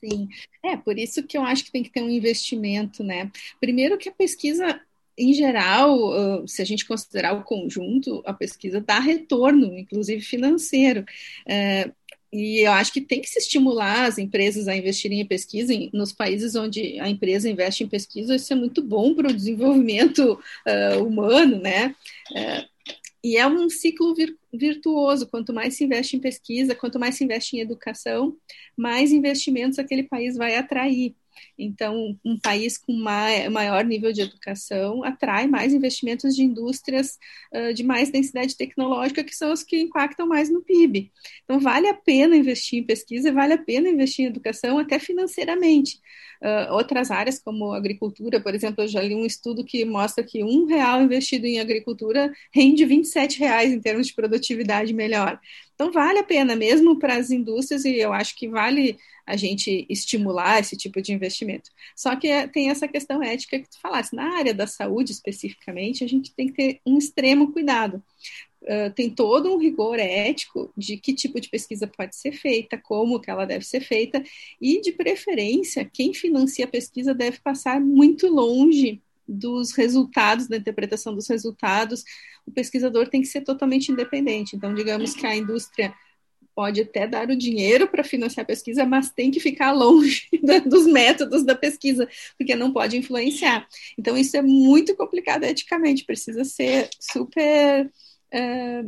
Speaker 5: Sim, é por isso que eu acho que tem que ter um investimento, né? Primeiro que a pesquisa em geral, se a gente considerar o conjunto, a pesquisa dá retorno, inclusive financeiro. É, e eu acho que tem que se estimular as empresas a investirem em pesquisa. nos países onde a empresa investe em pesquisa, isso é muito bom para o desenvolvimento uh, humano, né? Uh, e é um ciclo vir, virtuoso. Quanto mais se investe em pesquisa, quanto mais se investe em educação, mais investimentos aquele país vai atrair. Então, um país com maior nível de educação atrai mais investimentos de indústrias uh, de mais densidade tecnológica, que são as que impactam mais no PIB. Então, vale a pena investir em pesquisa, vale a pena investir em educação, até financeiramente. Uh, outras áreas, como agricultura, por exemplo, eu já li um estudo que mostra que um real investido em agricultura rende 27 reais em termos de produtividade melhor. Então, vale a pena, mesmo para as indústrias, e eu acho que vale a gente estimular esse tipo de investimento. Só que é, tem essa questão ética que tu falasse, na área da saúde especificamente, a gente tem que ter um extremo cuidado. Uh, tem todo um rigor ético de que tipo de pesquisa pode ser feita, como que ela deve ser feita, e de preferência, quem financia a pesquisa deve passar muito longe dos resultados, da interpretação dos resultados, o pesquisador tem que ser totalmente independente. Então, digamos que a indústria pode até dar o dinheiro para financiar a pesquisa, mas tem que ficar longe dos métodos da pesquisa, porque não pode influenciar. Então, isso é muito complicado eticamente, precisa ser super é,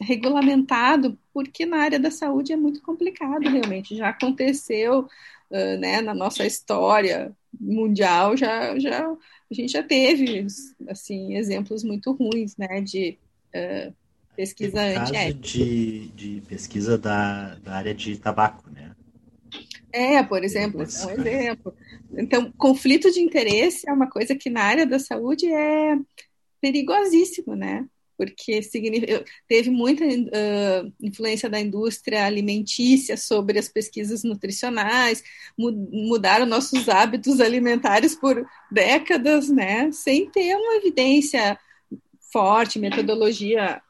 Speaker 5: regulamentado, porque na área da saúde é muito complicado, realmente. Já aconteceu uh, né, na nossa história mundial, já, já a gente já teve assim exemplos muito ruins, né, de uh, pesquisa
Speaker 2: caso de, de pesquisa da, da área de tabaco, né?
Speaker 5: É, por exemplo, é um exemplo. Então, conflito de interesse é uma coisa que na área da saúde é perigosíssimo, né? Porque teve muita uh, influência da indústria alimentícia sobre as pesquisas nutricionais, mudaram nossos hábitos alimentares por décadas, né? Sem ter uma evidência forte, metodologia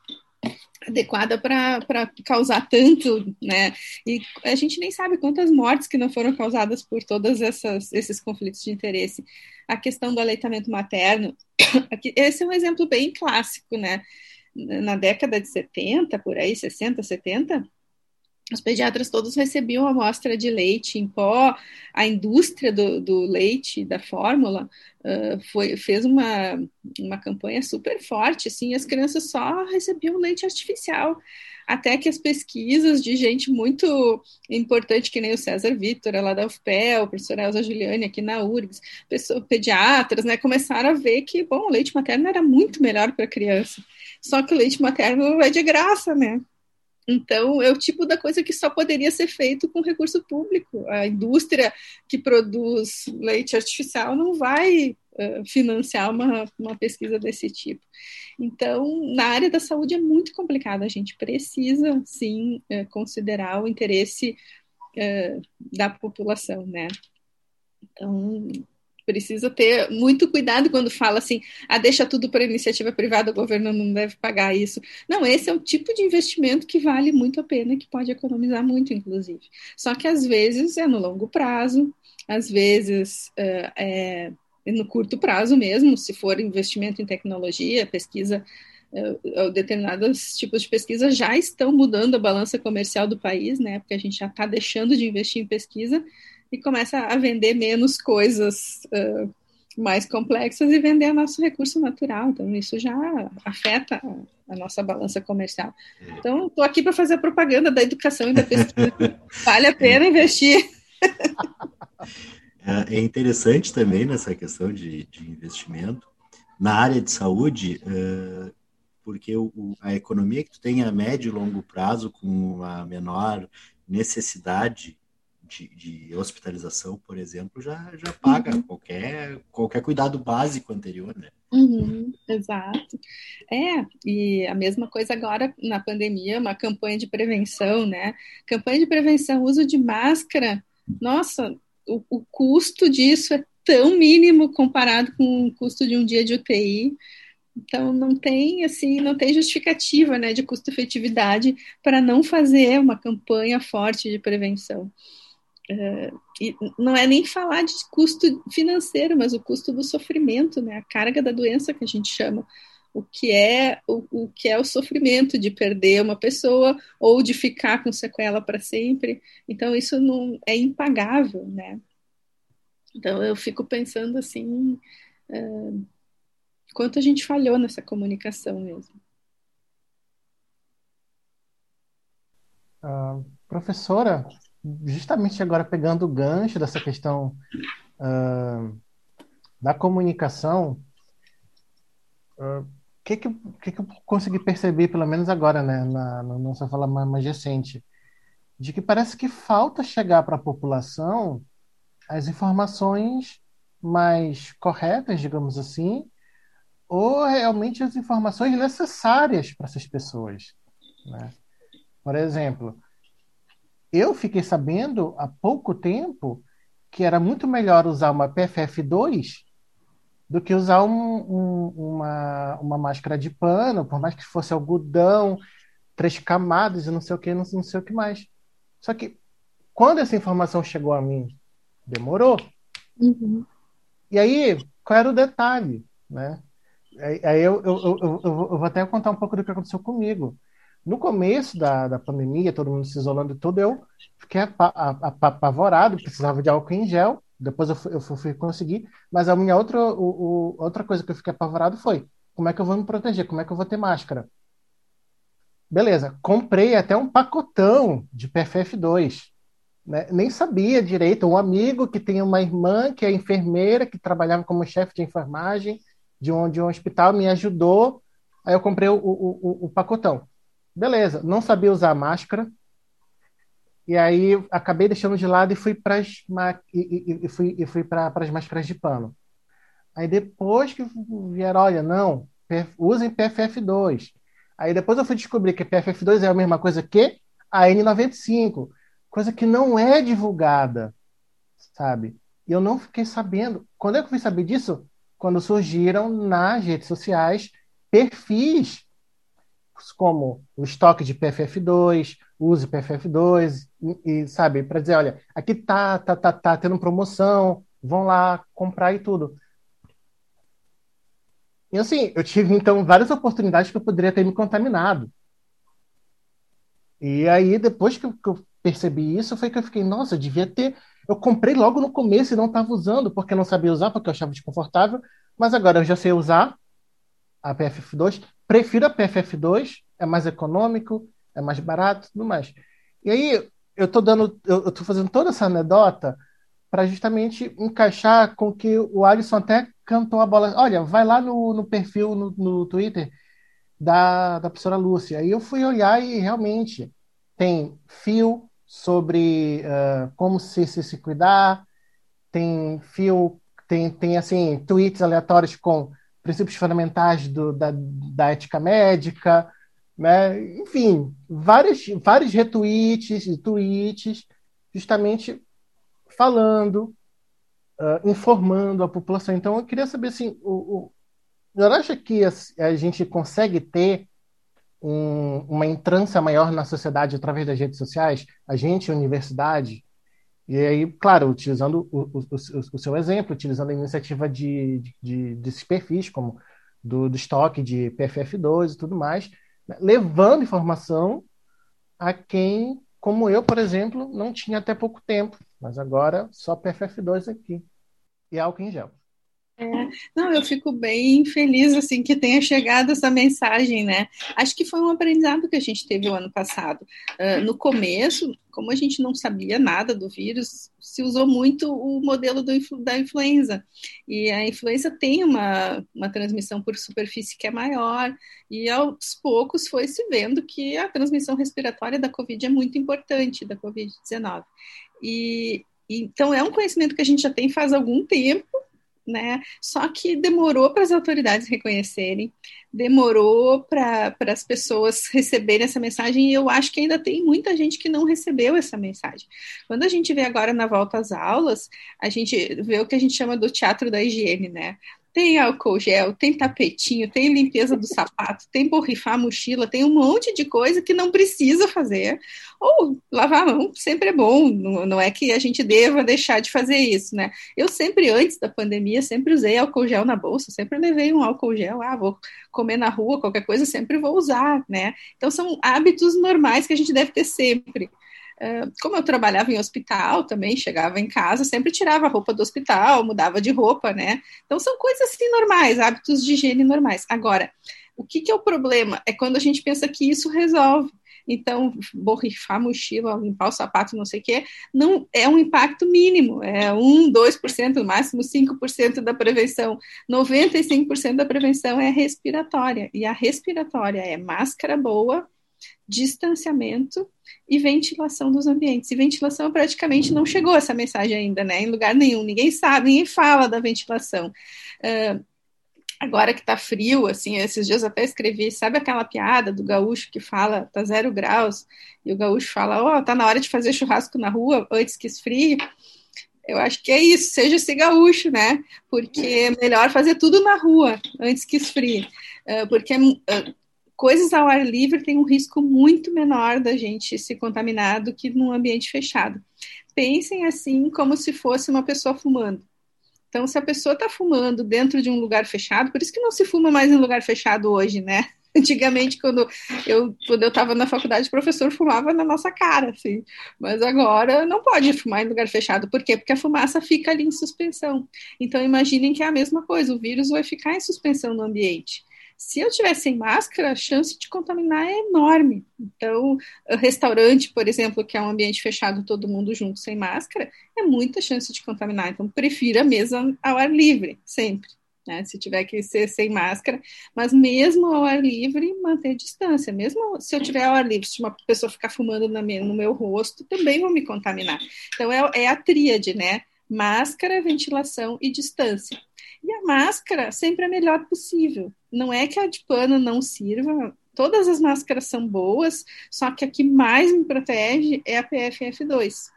Speaker 5: adequada para causar tanto, né? E a gente nem sabe quantas mortes que não foram causadas por todos esses conflitos de interesse. A questão do aleitamento materno, esse é um exemplo bem clássico, né? Na década de 70, por aí, 60, 70, os pediatras todos recebiam amostra de leite em pó, a indústria do, do leite, da fórmula, uh, foi, fez uma, uma campanha super forte, assim, as crianças só recebiam leite artificial, até que as pesquisas de gente muito importante, que nem o César Vitor, lá da UFPEL, o professor Elza Giuliani aqui na URGS, pessoas, pediatras, né, começaram a ver que, bom, o leite materno era muito melhor para a criança, só que o leite materno é de graça, né, então, é o tipo da coisa que só poderia ser feito com recurso público. A indústria que produz leite artificial não vai uh, financiar uma, uma pesquisa desse tipo. Então, na área da saúde é muito complicado. A gente precisa, sim, uh, considerar o interesse uh, da população, né? Então, precisa ter muito cuidado quando fala assim, ah, deixa tudo para iniciativa privada, o governo não deve pagar isso. Não, esse é o tipo de investimento que vale muito a pena, que pode economizar muito, inclusive. Só que às vezes é no longo prazo, às vezes é, é no curto prazo mesmo, se for investimento em tecnologia, pesquisa, uh, determinados tipos de pesquisa já estão mudando a balança comercial do país, né? Porque a gente já está deixando de investir em pesquisa e começa a vender menos coisas uh, mais complexas e vender nosso recurso natural. Então, isso já afeta a nossa balança comercial. Então, estou aqui para fazer a propaganda da educação e da pesquisa. vale a pena investir.
Speaker 2: É, é interessante também nessa questão de, de investimento na área de saúde, uh, porque o, a economia que tu tem a médio e longo prazo, com uma menor necessidade de, de hospitalização, por exemplo, já, já paga uhum. qualquer, qualquer cuidado básico anterior, né?
Speaker 5: Uhum, exato. É, e a mesma coisa agora na pandemia, uma campanha de prevenção, né? Campanha de prevenção, uso de máscara. Nossa, o, o custo disso é tão mínimo comparado com o custo de um dia de UTI. Então não tem assim, não tem justificativa, né, de custo-efetividade para não fazer uma campanha forte de prevenção. Uh, e não é nem falar de custo financeiro, mas o custo do sofrimento, né, a carga da doença que a gente chama, o que é o, o que é o sofrimento de perder uma pessoa ou de ficar com sequela para sempre. Então isso não é impagável, né? Então eu fico pensando assim, uh, quanto a gente falhou nessa comunicação mesmo.
Speaker 4: Uh, professora, justamente agora pegando o gancho dessa questão uh, da comunicação, o uh, que, que, que, que eu consegui perceber, pelo menos agora, né, na, na nossa fala mais, mais recente, de que parece que falta chegar para a população as informações mais corretas, digamos assim, ou realmente as informações necessárias para essas pessoas. Né? Por exemplo, eu fiquei sabendo há pouco tempo que era muito melhor usar uma PFF2 do que usar um, um, uma, uma máscara de pano, por mais que fosse algodão, três camadas e não sei o que, não, não sei o que mais. Só que quando essa informação chegou a mim, demorou.
Speaker 5: Uhum.
Speaker 4: E aí, qual era o detalhe? Né? Aí eu, eu, eu, eu, vou até contar um pouco do que aconteceu comigo. No começo da, da pandemia, todo mundo se isolando e tudo, eu fiquei apavorado, precisava de álcool em gel. Depois eu fui, eu fui conseguir. Mas a minha outra, o, o, outra coisa que eu fiquei apavorado foi: como é que eu vou me proteger? Como é que eu vou ter máscara? Beleza, comprei até um pacotão de PFF2. Né? Nem sabia direito. Um amigo que tem uma irmã que é enfermeira, que trabalhava como chefe de enfermagem de um, de um hospital, me ajudou. Aí eu comprei o, o, o, o pacotão. Beleza, não sabia usar máscara. E aí acabei deixando de lado e fui para as e, e, fui, e fui para as máscaras de pano. Aí depois que vieram, olha, não, usem PFF2. Aí depois eu fui descobrir que PFF2 é a mesma coisa que a N95, coisa que não é divulgada, sabe? E eu não fiquei sabendo. Quando é que eu fui saber disso? quando surgiram nas redes sociais perfis como o estoque de PFF2, use PFF2 e, e sabe, para dizer, olha, aqui tá, tá, tá, tá tendo promoção, vão lá comprar e tudo. E assim, eu tive então várias oportunidades que eu poderia ter me contaminado. E aí, depois que eu, que eu percebi isso, foi que eu fiquei, nossa, eu devia ter eu comprei logo no começo e não estava usando, porque não sabia usar, porque eu achava desconfortável. Mas agora eu já sei usar a PFF2. Prefiro a PFF2, é mais econômico, é mais barato tudo mais. E aí eu estou dando, eu estou fazendo toda essa anedota para justamente encaixar com que o Alisson até cantou a bola. Olha, vai lá no, no perfil no, no Twitter da, da professora Lúcia. Aí eu fui olhar e realmente tem fio, sobre uh, como se, se, se cuidar, tem fio, tem, tem assim, tweets aleatórios com princípios fundamentais do, da, da ética médica, né? enfim, vários, vários retweets e tweets justamente falando uh, informando a população. Então, eu queria saber assim, o, o acha que a, a, gente consegue ter um, uma entrância maior na sociedade através das redes sociais? A gente, a universidade, e aí, claro, utilizando o, o, o, seu exemplo, utilizando a iniciativa de, de, de desses perfis, como do, do estoque de PFF2 e tudo mais, né, levando informação a quem, como eu, por exemplo, não tinha até pouco tempo, mas agora só PFF2 aqui e álcool em gel.
Speaker 5: É, não, eu fico bem feliz assim que tenha chegado essa mensagem, né? Acho que foi um aprendizado que a gente teve o ano passado. Uh, no começo, como a gente não sabia nada do vírus, se usou muito o modelo do, da influenza. E a influenza tem uma, uma transmissão por superfície que é maior, e aos poucos foi se vendo que a transmissão respiratória da Covid é muito importante, da Covid-19. E então é um conhecimento que a gente já tem faz algum tempo, né? Só que demorou para as autoridades reconhecerem, demorou para as pessoas receberem essa mensagem, e eu acho que ainda tem muita gente que não recebeu essa mensagem. Quando a gente vê agora na volta às aulas, a gente vê o que a gente chama do teatro da higiene, né? Tem álcool gel, tem tapetinho, tem limpeza do sapato, tem borrifar a mochila, tem um monte de coisa que não precisa fazer. Ou lavar a mão sempre é bom, não, é que a gente deva deixar de fazer isso, né? Eu sempre, antes da pandemia, sempre usei álcool gel na bolsa, sempre levei um álcool gel, ah, vou comer na rua, qualquer coisa, sempre vou usar, né? Então são hábitos normais que a gente deve ter sempre como eu trabalhava em hospital também, chegava em casa, sempre tirava a roupa do hospital, mudava de roupa, né? Então são coisas assim normais, hábitos de higiene normais. Agora, o que, que é o problema? É quando a gente pensa que isso resolve. Então, borrifar a mochila, limpar o sapato, não sei o quê, não é um impacto mínimo, é 1, 2%, no máximo 5% da prevenção. 95% da prevenção é respiratória. E a respiratória é máscara boa, distanciamento e ventilação dos ambientes. E ventilação praticamente não chegou essa mensagem ainda, né? Em lugar nenhum. Ninguém sabe, ninguém fala da ventilação. Uh, agora que tá frio, assim, esses dias até escrevi, sabe aquela piada do gaúcho que fala tá zero graus, e o gaúcho fala, ó, oh, tá na hora de fazer churrasco na rua antes que esfrie. Eu acho que é isso, seja esse gaúcho, né? Porque é melhor fazer tudo na rua antes que esfrie. Uh, porque uh, coisas ao ar livre têm um risco muito menor da gente se contaminar do que num ambiente fechado. Pensem assim como se fosse uma pessoa fumando. Então, se a pessoa está fumando dentro de um lugar fechado, por isso que não se fuma mais em lugar fechado hoje, né? Antigamente, quando eu quando eu estava na faculdade, o professor fumava na nossa cara, assim. Mas agora não pode fumar em lugar fechado. Por quê? Porque a fumaça fica ali em suspensão. Então, imaginem que é a mesma coisa. O vírus vai ficar em suspensão no ambiente. Se eu tiver sem máscara, a chance de contaminar é enorme. Então, restaurante, por exemplo, que é um ambiente fechado, todo mundo junto sem máscara, é muita chance de contaminar. Então, prefira a mesa ao ar livre, sempre. Né, se tiver que ser sem máscara, mas mesmo ao ar livre, manter distância. Mesmo se eu tiver ao ar livre, se uma pessoa ficar fumando no meu rosto, também vão me contaminar. Então, é, é a tríade, né? Máscara, ventilação e distância. E a máscara sempre é a melhor possível. Não é que a de pano não sirva, todas as máscaras são boas, só que a que mais me protege é a PFF2.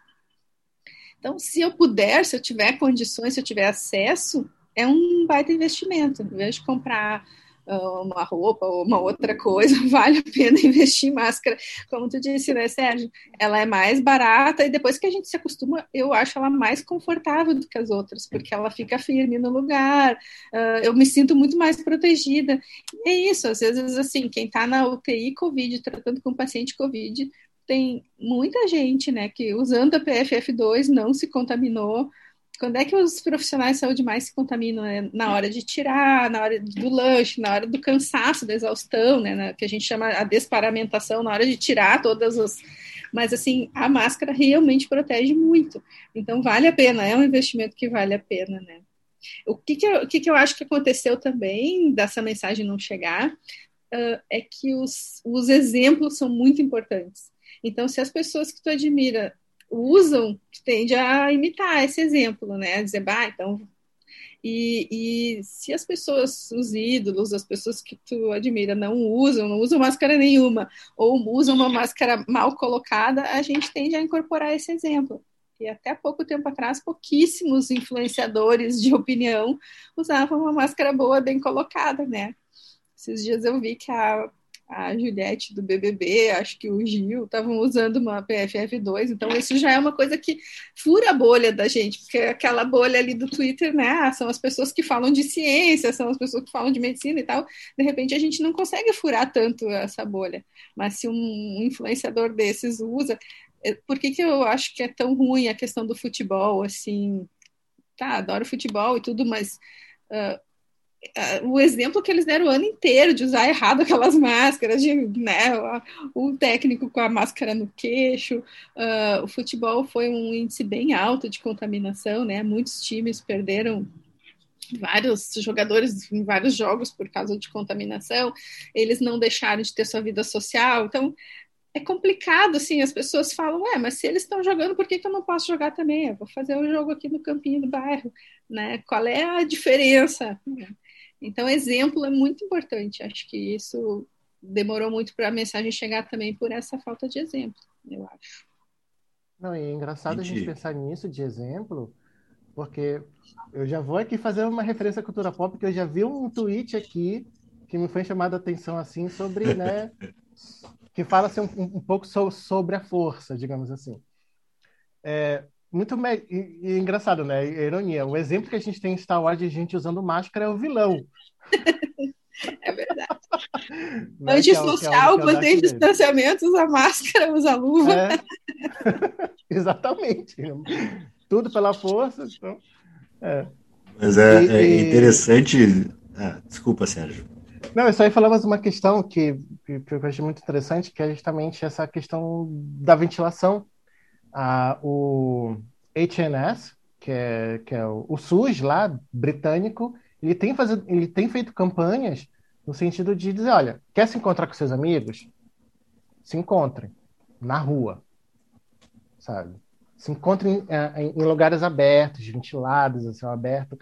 Speaker 5: Então, se eu puder, se eu tiver condições, se eu tiver acesso, é um baita investimento. Em vez de comprar uma roupa ou uma outra coisa, vale a pena investir em máscara. Como tu disse, né, Sérgio? Ela é mais barata e depois que a gente se acostuma, eu acho ela mais confortável do que as outras, porque ela fica firme no lugar, uh, eu me sinto muito mais protegida. E é isso, às vezes, assim, quem está na UTI Covid, tratando com paciente Covid, tem muita gente, né, que usando a PFF2 não se contaminou, quando é que os profissionais de saúde mais se contaminam? Né? Na hora de tirar, na hora do lanche, na hora do cansaço, da exaustão, né? que a gente chama a desparamentação, na hora de tirar todas as. Mas, assim, a máscara realmente protege muito. Então, vale a pena, é um investimento que vale a pena, né? O que, que, eu, o que, que eu acho que aconteceu também dessa mensagem não chegar uh, é que os, os exemplos são muito importantes. Então, se as pessoas que tu admira usam, tende a imitar esse exemplo, né? A dizer, bah, então. E, e se as pessoas, os ídolos, as pessoas que tu admira não usam, não usam máscara nenhuma, ou usam uma máscara mal colocada, a gente tende a incorporar esse exemplo. E até pouco tempo atrás, pouquíssimos influenciadores de opinião usavam uma máscara boa, bem colocada, né? Esses dias eu vi que a a Juliette do BBB, acho que o Gil, estavam usando uma PFF2, então isso já é uma coisa que fura a bolha da gente, porque aquela bolha ali do Twitter, né, ah, são as pessoas que falam de ciência, são as pessoas que falam de medicina e tal, de repente a gente não consegue furar tanto essa bolha, mas se um influenciador desses usa, é, por que que eu acho que é tão ruim a questão do futebol, assim, tá, adoro futebol e tudo, mas... Uh, o exemplo que eles deram o ano inteiro de usar errado aquelas máscaras, de, né, o técnico com a máscara no queixo, uh, o futebol foi um índice bem alto de contaminação, né, muitos times perderam vários jogadores em vários jogos por causa de contaminação, eles não deixaram de ter sua vida social, então é complicado, assim, as pessoas falam, ué, mas se eles estão jogando, por que, que eu não posso jogar também? Eu vou fazer o um jogo aqui no campinho do bairro, né? Qual é a diferença? Então, exemplo é muito importante. Acho que isso demorou muito para a mensagem chegar também por essa falta de exemplo, eu acho.
Speaker 4: Não, e é engraçado a gente pensar nisso de exemplo, porque eu já vou aqui fazer uma referência à cultura pop, porque eu já vi um tweet aqui que me foi chamado a atenção assim sobre, né, que fala assim, um, um pouco so, sobre a força, digamos assim. É, muito me... e, e, engraçado, né? Ironia. O exemplo que a gente tem em Star Wars de gente usando máscara é o vilão.
Speaker 5: É verdade. Né? Antissocial, é, é mantém é distanciamento, usa máscara, usa luva. É.
Speaker 4: Exatamente. Tudo pela força. Então, é.
Speaker 2: Mas é, e, é interessante. Ah, desculpa, Sérgio.
Speaker 4: Não, eu só ia falar mais uma questão que, que, que eu achei muito interessante, que é justamente essa questão da ventilação a, o HNS, que é, que é o, o SUS lá, britânico, ele tem, fazido, ele tem feito campanhas no sentido de dizer, olha, quer se encontrar com seus amigos? Se encontrem na rua, sabe? Se encontrem é, em, em lugares abertos, ventilados, a céu aberto.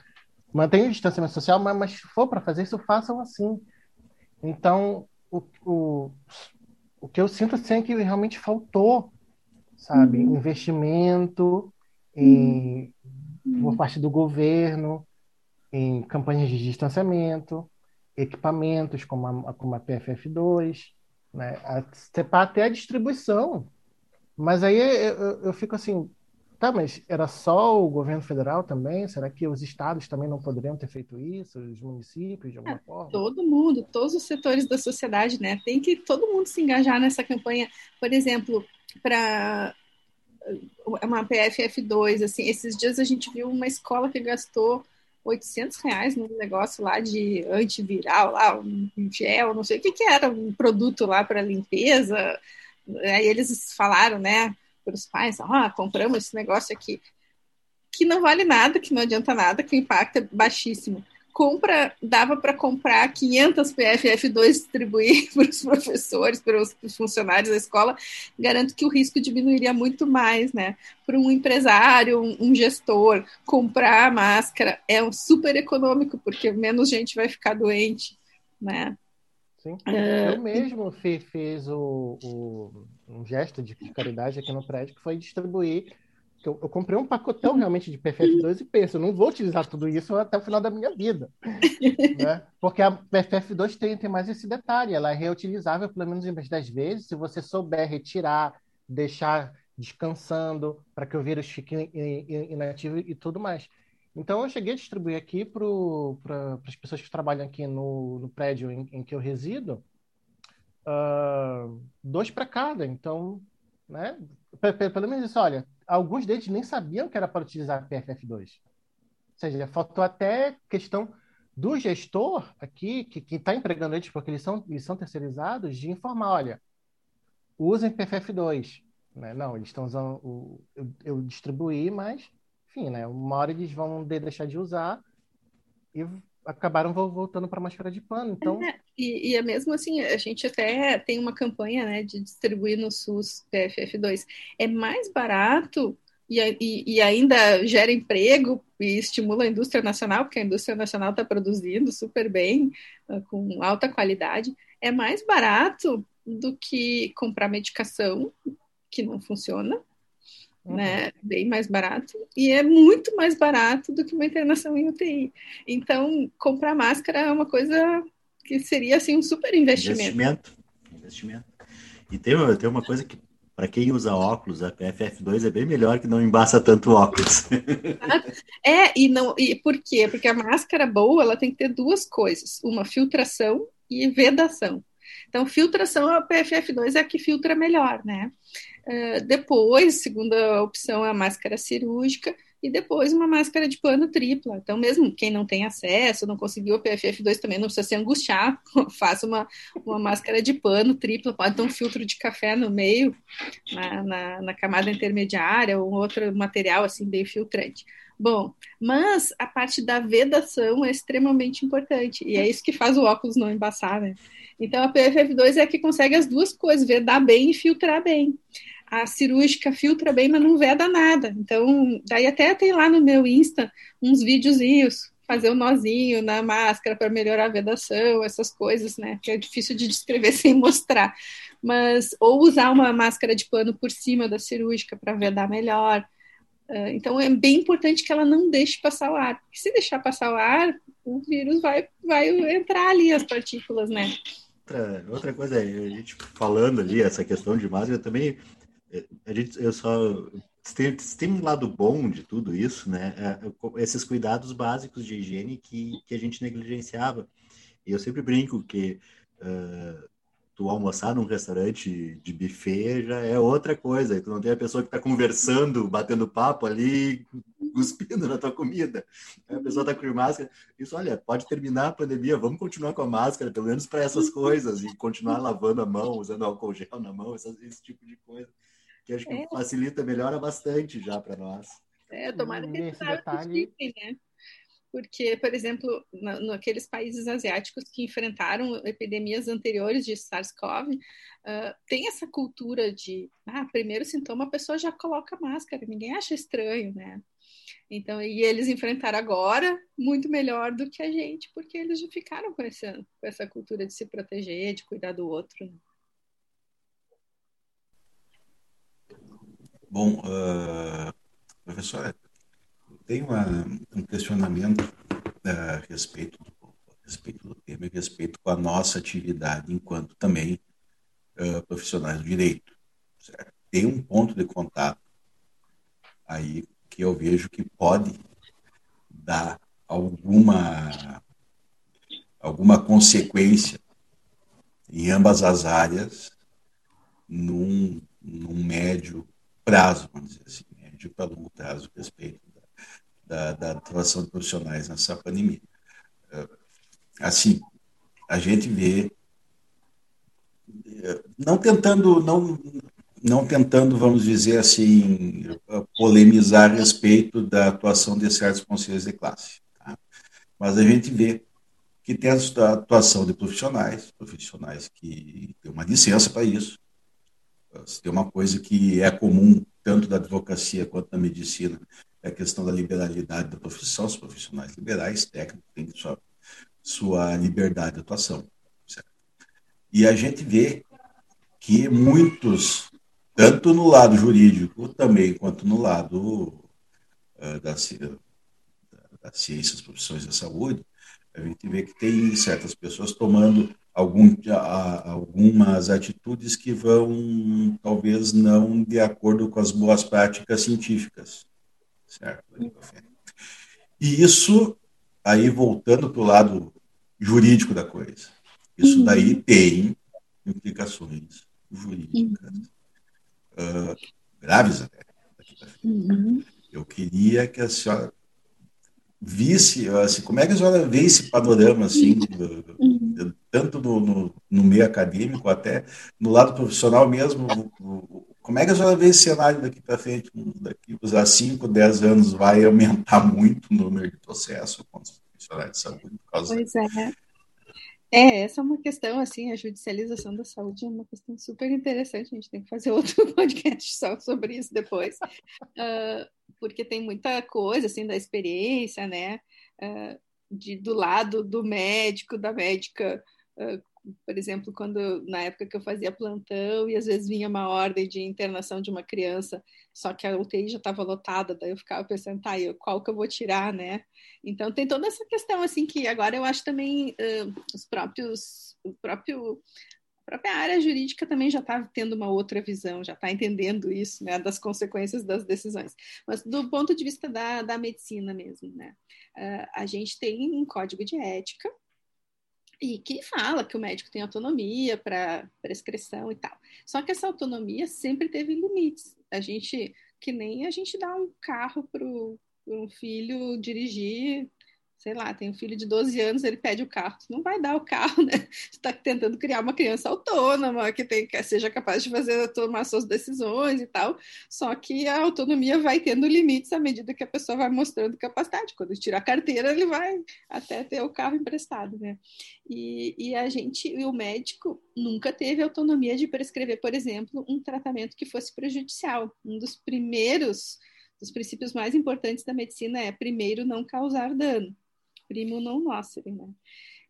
Speaker 4: Mantenham o distanciamento social, mas, mas se for para fazer isso, façam assim. Então, o, o, o que eu sinto assim, é que realmente faltou sabe? Uhum. Investimento em, uhum. por parte do governo, em campanhas de distanciamento, equipamentos como a, como a PFF2, né? até a distribuição. Mas aí eu, eu fico assim, Tá, mas era só o governo federal também? Será que os estados também não poderiam ter feito isso? Os municípios, de alguma é, forma?
Speaker 5: Todo mundo, todos os setores da sociedade, né? Tem que todo mundo se engajar nessa campanha. Por exemplo, para uma PFF2, assim, esses dias a gente viu uma escola que gastou 800 reais num negócio lá de antiviral, lá, um gel, não sei o que que era, um produto lá para limpeza. Aí eles falaram, né? Para os pais, ah, compramos esse negócio aqui, que não vale nada, que não adianta nada, que o impacto é baixíssimo. Compra, dava para comprar 500 PFF2 distribuir para os professores, para os funcionários da escola, garanto que o risco diminuiria muito mais, né? Para um empresário, um, um gestor, comprar máscara é um super econômico, porque menos gente vai ficar doente, né?
Speaker 4: Sim. É, eu mesmo fiz, fiz o, o, um gesto de, caridade aqui no prédio que foi distribuir. Eu, eu comprei um pacotão realmente de PFF2 e penso, não vou utilizar tudo isso até o final da minha vida. né? Porque a PFF2 tem, tem mais esse detalhe, ela é reutilizável pelo menos em vez das vezes, se você souber retirar, deixar descansando para que o vírus fique inativo e tudo mais. Então, eu cheguei a distribuir aqui para as pessoas que trabalham aqui no, no prédio em, em, que eu resido, uh, dois para cada. Então, né? Pelo menos isso, olha, alguns deles nem sabiam que era para utilizar PFF2. Ou seja, faltou até questão do gestor aqui, que está empregando eles, porque eles são, eles são terceirizados, de informar, olha, usem PFF2. Né? Não, eles estão usando, o, eu, eu distribuí, mas enfim, né? Uma hora eles vão deixar de usar e acabaram voltando para máscara de pano. Então...
Speaker 5: É, e, e é mesmo assim, a gente até tem uma campanha né, de distribuir no SUS PFF2. É mais barato e, e, e, ainda gera emprego e estimula a indústria nacional, porque a indústria nacional está produzindo super bem, ah, com alta qualidade. É mais barato do que comprar medicação que não funciona. Né? Bem mais barato. E é muito mais barato do que uma internação em UTI. Então, comprar máscara é uma coisa que seria assim um super investimento.
Speaker 2: Investimento. Investimento. E tem, tem uma coisa que para quem usa óculos, a PFF2 é bem melhor que não embaça tanto óculos.
Speaker 5: é, e não, e por quê? Porque a máscara boa, ela tem que ter duas coisas, uma filtração e vedação. Então, filtração, a PFF2 é a que filtra melhor, né? Uh, depois, segunda opção é a máscara cirúrgica, e depois uma máscara de pano tripla. Então, mesmo quem não tem acesso, não conseguiu o PFF2 também não precisa se angustiar, faça uma, uma máscara de pano tripla, pode ter um filtro de café no meio, na, na, na camada intermediária, ou outro material assim bem filtrante. Bom, mas a parte da vedação é extremamente importante, e é isso que faz o óculos não embaçar, né? Então, a PFF2 é a que consegue as duas coisas, vedar bem e filtrar bem a cirúrgica filtra bem, mas não veda nada. Então, daí até tem lá no meu Insta uns videozinhos, fazer um nozinho na máscara para melhorar a vedação, essas coisas, né? Que é difícil de descrever sem mostrar. Mas, ou usar uma máscara de pano por cima da cirúrgica para vedar melhor. Uh, então, é bem importante que ela não deixe passar o ar. Porque se deixar passar o ar, o vírus vai, vai entrar ali, as partículas, né?
Speaker 2: Outra, outra coisa, a gente falando ali, essa questão de máscara, também a gente, eu só tem, tem um lado bom de tudo isso, né? É, esses cuidados básicos de higiene que, que a gente negligenciava. E eu sempre brinco que uh, tu almoçar num restaurante de buffet já é outra coisa. Tu não tem a pessoa que está conversando, batendo papo ali, cuspindo na tua comida. A pessoa está com máscara. Isso, olha, pode terminar a pandemia, vamos continuar com a máscara, pelo menos para essas coisas, e continuar lavando a mão, usando álcool gel na mão, esse, esse tipo de coisa que acho que é. facilita, melhora bastante já para nós.
Speaker 5: É, tomara que eles detalhe... né? Porque, por exemplo, na, naqueles países asiáticos que enfrentaram epidemias anteriores de SARS-CoV, uh, tem essa cultura de, ah, primeiro sintoma a pessoa já coloca máscara, ninguém acha estranho, né? Então, e eles enfrentaram agora muito melhor do que a gente, porque eles já ficaram com essa, com essa cultura de se proteger, de cuidar do outro. Né?
Speaker 3: Bom, uh, professora, tem uma, um questionamento uh, a, respeito do, respeito do tema e respeito com a nossa atividade enquanto também uh, profissionais do direito. Certo? Tem um ponto de contato aí que eu vejo que pode dar alguma alguma consequência em ambas as áreas num, num médio prazo, vamos dizer assim, médio para longo prazo, respeito da, da, da atuação de profissionais nessa pandemia. É, assim, a gente vê, é, não tentando, não, não tentando, vamos dizer assim, polemizar a respeito da atuação de certos conselhos de classe, tá? mas a gente vê que tem a atuação de profissionais, profissionais que têm uma licença para isso, tem uma coisa que é comum tanto da advocacia quanto da medicina, é a questão da liberalidade da profissão, os profissionais liberais, técnicos, têm sua, sua liberdade de atuação. Certo? E a gente vê que muitos, tanto no lado jurídico também, quanto no lado uh, da, da, ciência, profissões da saúde, a gente vê que tem certas pessoas tomando algum, algumas atitudes que vão, talvez, não de acordo com as boas práticas científicas. Certo? E isso, aí voltando para o lado jurídico da coisa, isso daí uhum. tem implicações jurídicas uh, graves até. Uhum. Eu queria que a senhora visse, assim, como é que a senhora vê esse panorama, assim, uhum. tanto no, no, no, meio acadêmico até no lado profissional mesmo, como é que a senhora vê esse cenário daqui para frente? Daqui a 5, 10 anos vai aumentar muito o número de processos com os profissionais de saúde por causa
Speaker 5: Pois é. É, essa é uma questão, assim, a judicialização da saúde é uma questão super interessante, a gente tem que fazer outro podcast só sobre isso depois, uh, porque tem muita coisa, assim, da experiência, né, uh, de, do lado do médico, da médica, uh, por exemplo, quando na época que eu fazia plantão e às vezes vinha uma ordem de internação de uma criança, só que a UTI já estava lotada, daí eu ficava pensando, tá, eu, qual que eu vou tirar, né? Então tem toda essa questão assim que agora eu acho também uh, os próprios o próprio a própria área jurídica também já está tendo uma outra visão, já está entendendo isso, né, das consequências das decisões. Mas do ponto de vista da, da medicina mesmo, né, uh, a gente tem um código de ética e que fala que o médico tem autonomia para prescrição e tal. Só que essa autonomia sempre teve limites. A gente, que nem a gente dá um carro para um filho dirigir sei lá, tem um filho de 12 anos, ele pede o carro, tu não vai dar o carro, né? Tu está tentando criar uma criança autônoma, que, tem, que seja capaz de fazer, tomar suas decisões e tal, só que a autonomia vai tendo limites à medida que a pessoa vai mostrando capacidade. Quando tira a carteira, ele vai até ter o carro emprestado, né? E, e a gente, e o médico nunca teve autonomia de prescrever, por exemplo, um tratamento que fosse prejudicial. Um dos primeiros dos princípios mais importantes da medicina é primeiro não causar dano primo não nocere, né?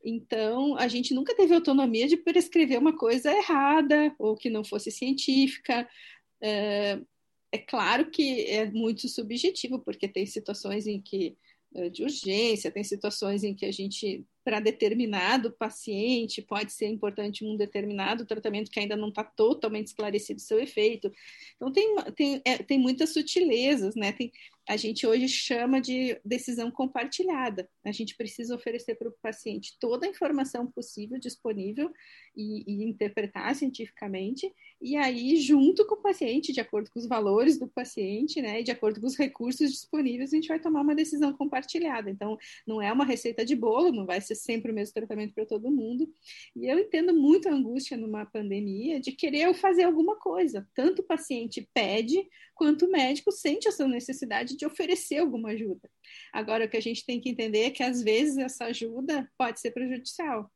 Speaker 5: Então, a gente nunca teve autonomia de prescrever uma coisa errada ou que não fosse científica. É, é claro que é muito subjetivo, porque tem situações em que eh, de urgência, tem situações em que a gente, para determinado paciente, pode ser importante um determinado tratamento que ainda não está totalmente esclarecido seu efeito. Então, tem, tem, é, tem muitas sutilezas, né? Tem, a gente hoje chama de decisão compartilhada. A gente precisa oferecer para o paciente toda a informação possível, disponível e, e, interpretar cientificamente, e aí, junto com o paciente, de acordo com os valores do paciente, né, e de acordo com os recursos disponíveis, a gente vai tomar uma decisão compartilhada. Então, não é uma receita de bolo, não vai ser sempre o mesmo tratamento para todo mundo. E eu entendo muito a angústia numa pandemia de querer fazer alguma coisa. Tanto o paciente pede, quanto o médico sente essa necessidade de oferecer alguma ajuda. Agora, o que a gente tem que entender é que, às vezes, essa ajuda pode ser prejudicial.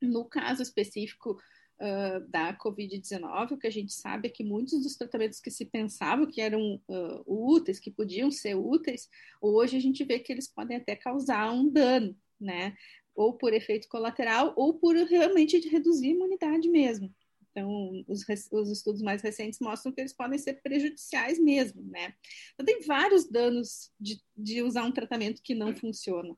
Speaker 5: No caso específico uh, da Covid-19, o que a gente sabe é que muitos dos tratamentos que se pensavam que eram uh, úteis, que podiam ser úteis, hoje a gente vê que eles podem até causar um dano, né? Ou por efeito colateral, ou por realmente reduzir a imunidade mesmo. Então, os, os, estudos mais recentes mostram que eles podem ser prejudiciais mesmo, né? Então, tem vários danos de, de usar um tratamento que não funciona.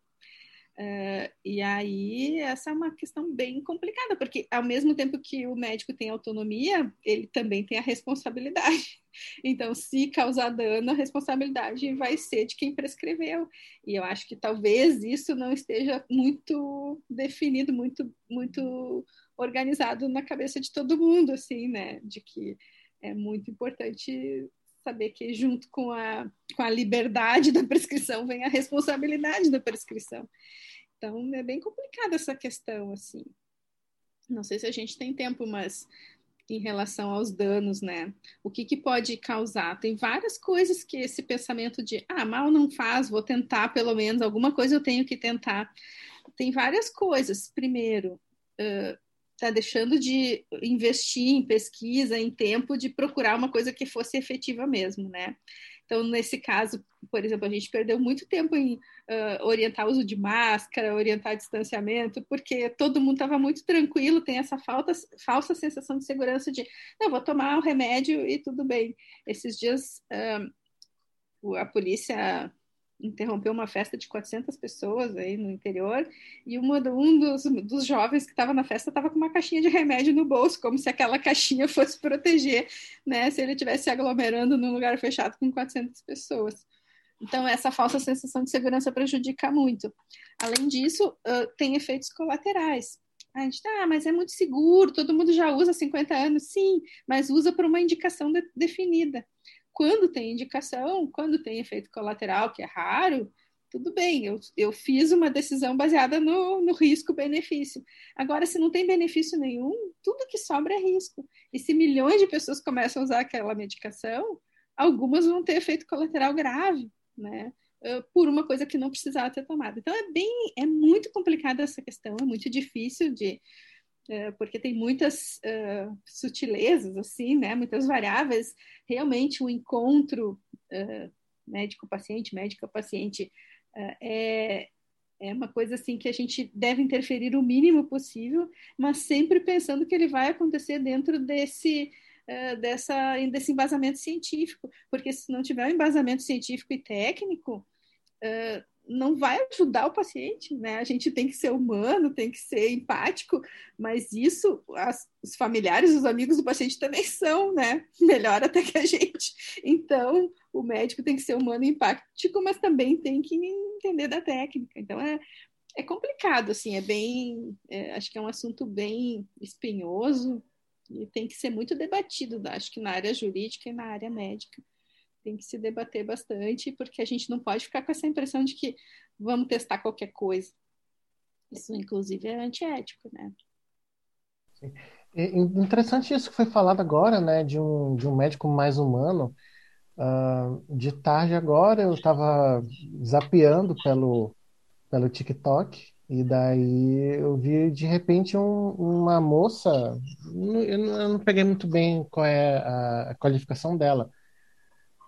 Speaker 5: Uh, e aí, essa é uma questão bem complicada, porque ao mesmo tempo que o médico tem autonomia, ele também tem a responsabilidade. Então, se causar dano, a responsabilidade vai ser de quem prescreveu. E eu acho que talvez isso não esteja muito definido, muito, muito organizado na cabeça de todo mundo, assim, né? De que é muito importante saber que junto com a, com a liberdade da prescrição vem a responsabilidade da prescrição. Então, é bem complicada essa questão, assim. Não sei se a gente tem tempo, mas em relação aos danos, né? O que, que pode causar? Tem várias coisas que esse pensamento de, ah, mal não faz, vou tentar pelo menos, alguma coisa eu tenho que tentar. Tem várias coisas. Primeiro, uh, está deixando de investir em pesquisa, em tempo, de procurar uma coisa que fosse efetiva mesmo, né? Então, nesse caso, por exemplo, a gente perdeu muito tempo em uh, orientar o uso de máscara, orientar distanciamento, porque todo mundo estava muito tranquilo, tem essa falta, falsa sensação de segurança de, não, vou tomar o remédio e tudo bem. Esses dias, uh, a polícia interrompeu uma festa de 400 pessoas aí no interior e uma, um dos, dos jovens que estava na festa estava com uma caixinha de remédio no bolso, como se aquela caixinha fosse proteger, né, se ele estivesse aglomerando num lugar fechado com 400 pessoas. Então, essa falsa sensação de segurança prejudica muito. Além disso, uh, tem efeitos colaterais. A gente, ah, mas é muito seguro, todo mundo já usa há 50 anos. Sim, mas usa por uma indicação de, definida. Quando tem indicação, quando tem efeito colateral, que é raro, tudo bem, eu, eu fiz uma decisão baseada no, no risco-benefício. Agora, se não tem benefício nenhum, tudo que sobra é risco. E se milhões de pessoas começam a usar aquela medicação, algumas vão ter efeito colateral grave, né? Por uma coisa que não precisava ter tomado. Então, é bem, é muito complicada essa questão, é muito difícil de, porque tem muitas uh, sutilezas, assim, né, muitas variáveis. Realmente, o encontro uh, médico-paciente, médica-paciente uh, é, é uma coisa assim que a gente deve interferir o mínimo possível, mas sempre pensando que ele vai acontecer dentro desse dessa desse embasamento científico, porque se não tiver um embasamento científico e técnico, não vai ajudar o paciente, né? A gente tem que ser humano, tem que ser empático, mas isso as, os familiares, os amigos do paciente também são, né? Melhor até que a gente. Então, o médico tem que ser humano e empático, mas também tem que entender da técnica. Então, é, é complicado, assim, é bem. É, acho que é um assunto bem espinhoso e tem que ser muito debatido, acho que na área jurídica e na área médica tem que se debater bastante, porque a gente não pode ficar com essa impressão de que vamos testar qualquer coisa. Isso, inclusive, é antiético, né?
Speaker 4: Sim. interessante isso que foi falado agora, né, de um, de um médico mais humano. Uh, de tarde agora eu estava zapeando pelo, pelo TikTok e daí eu vi de repente um, uma moça, eu não, eu não peguei muito bem qual é a, a qualificação dela,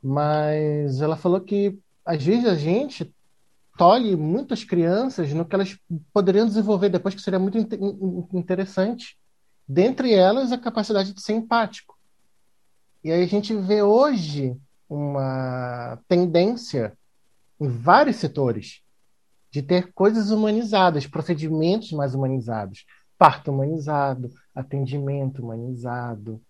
Speaker 4: mas ela falou que às vezes a gente tolhe muitas crianças no que elas poderiam desenvolver depois, que seria muito interessante. Dentre elas, a capacidade de ser empático. E aí a gente vê hoje uma tendência em vários setores de ter coisas humanizadas, procedimentos mais humanizados, parto humanizado, atendimento humanizado.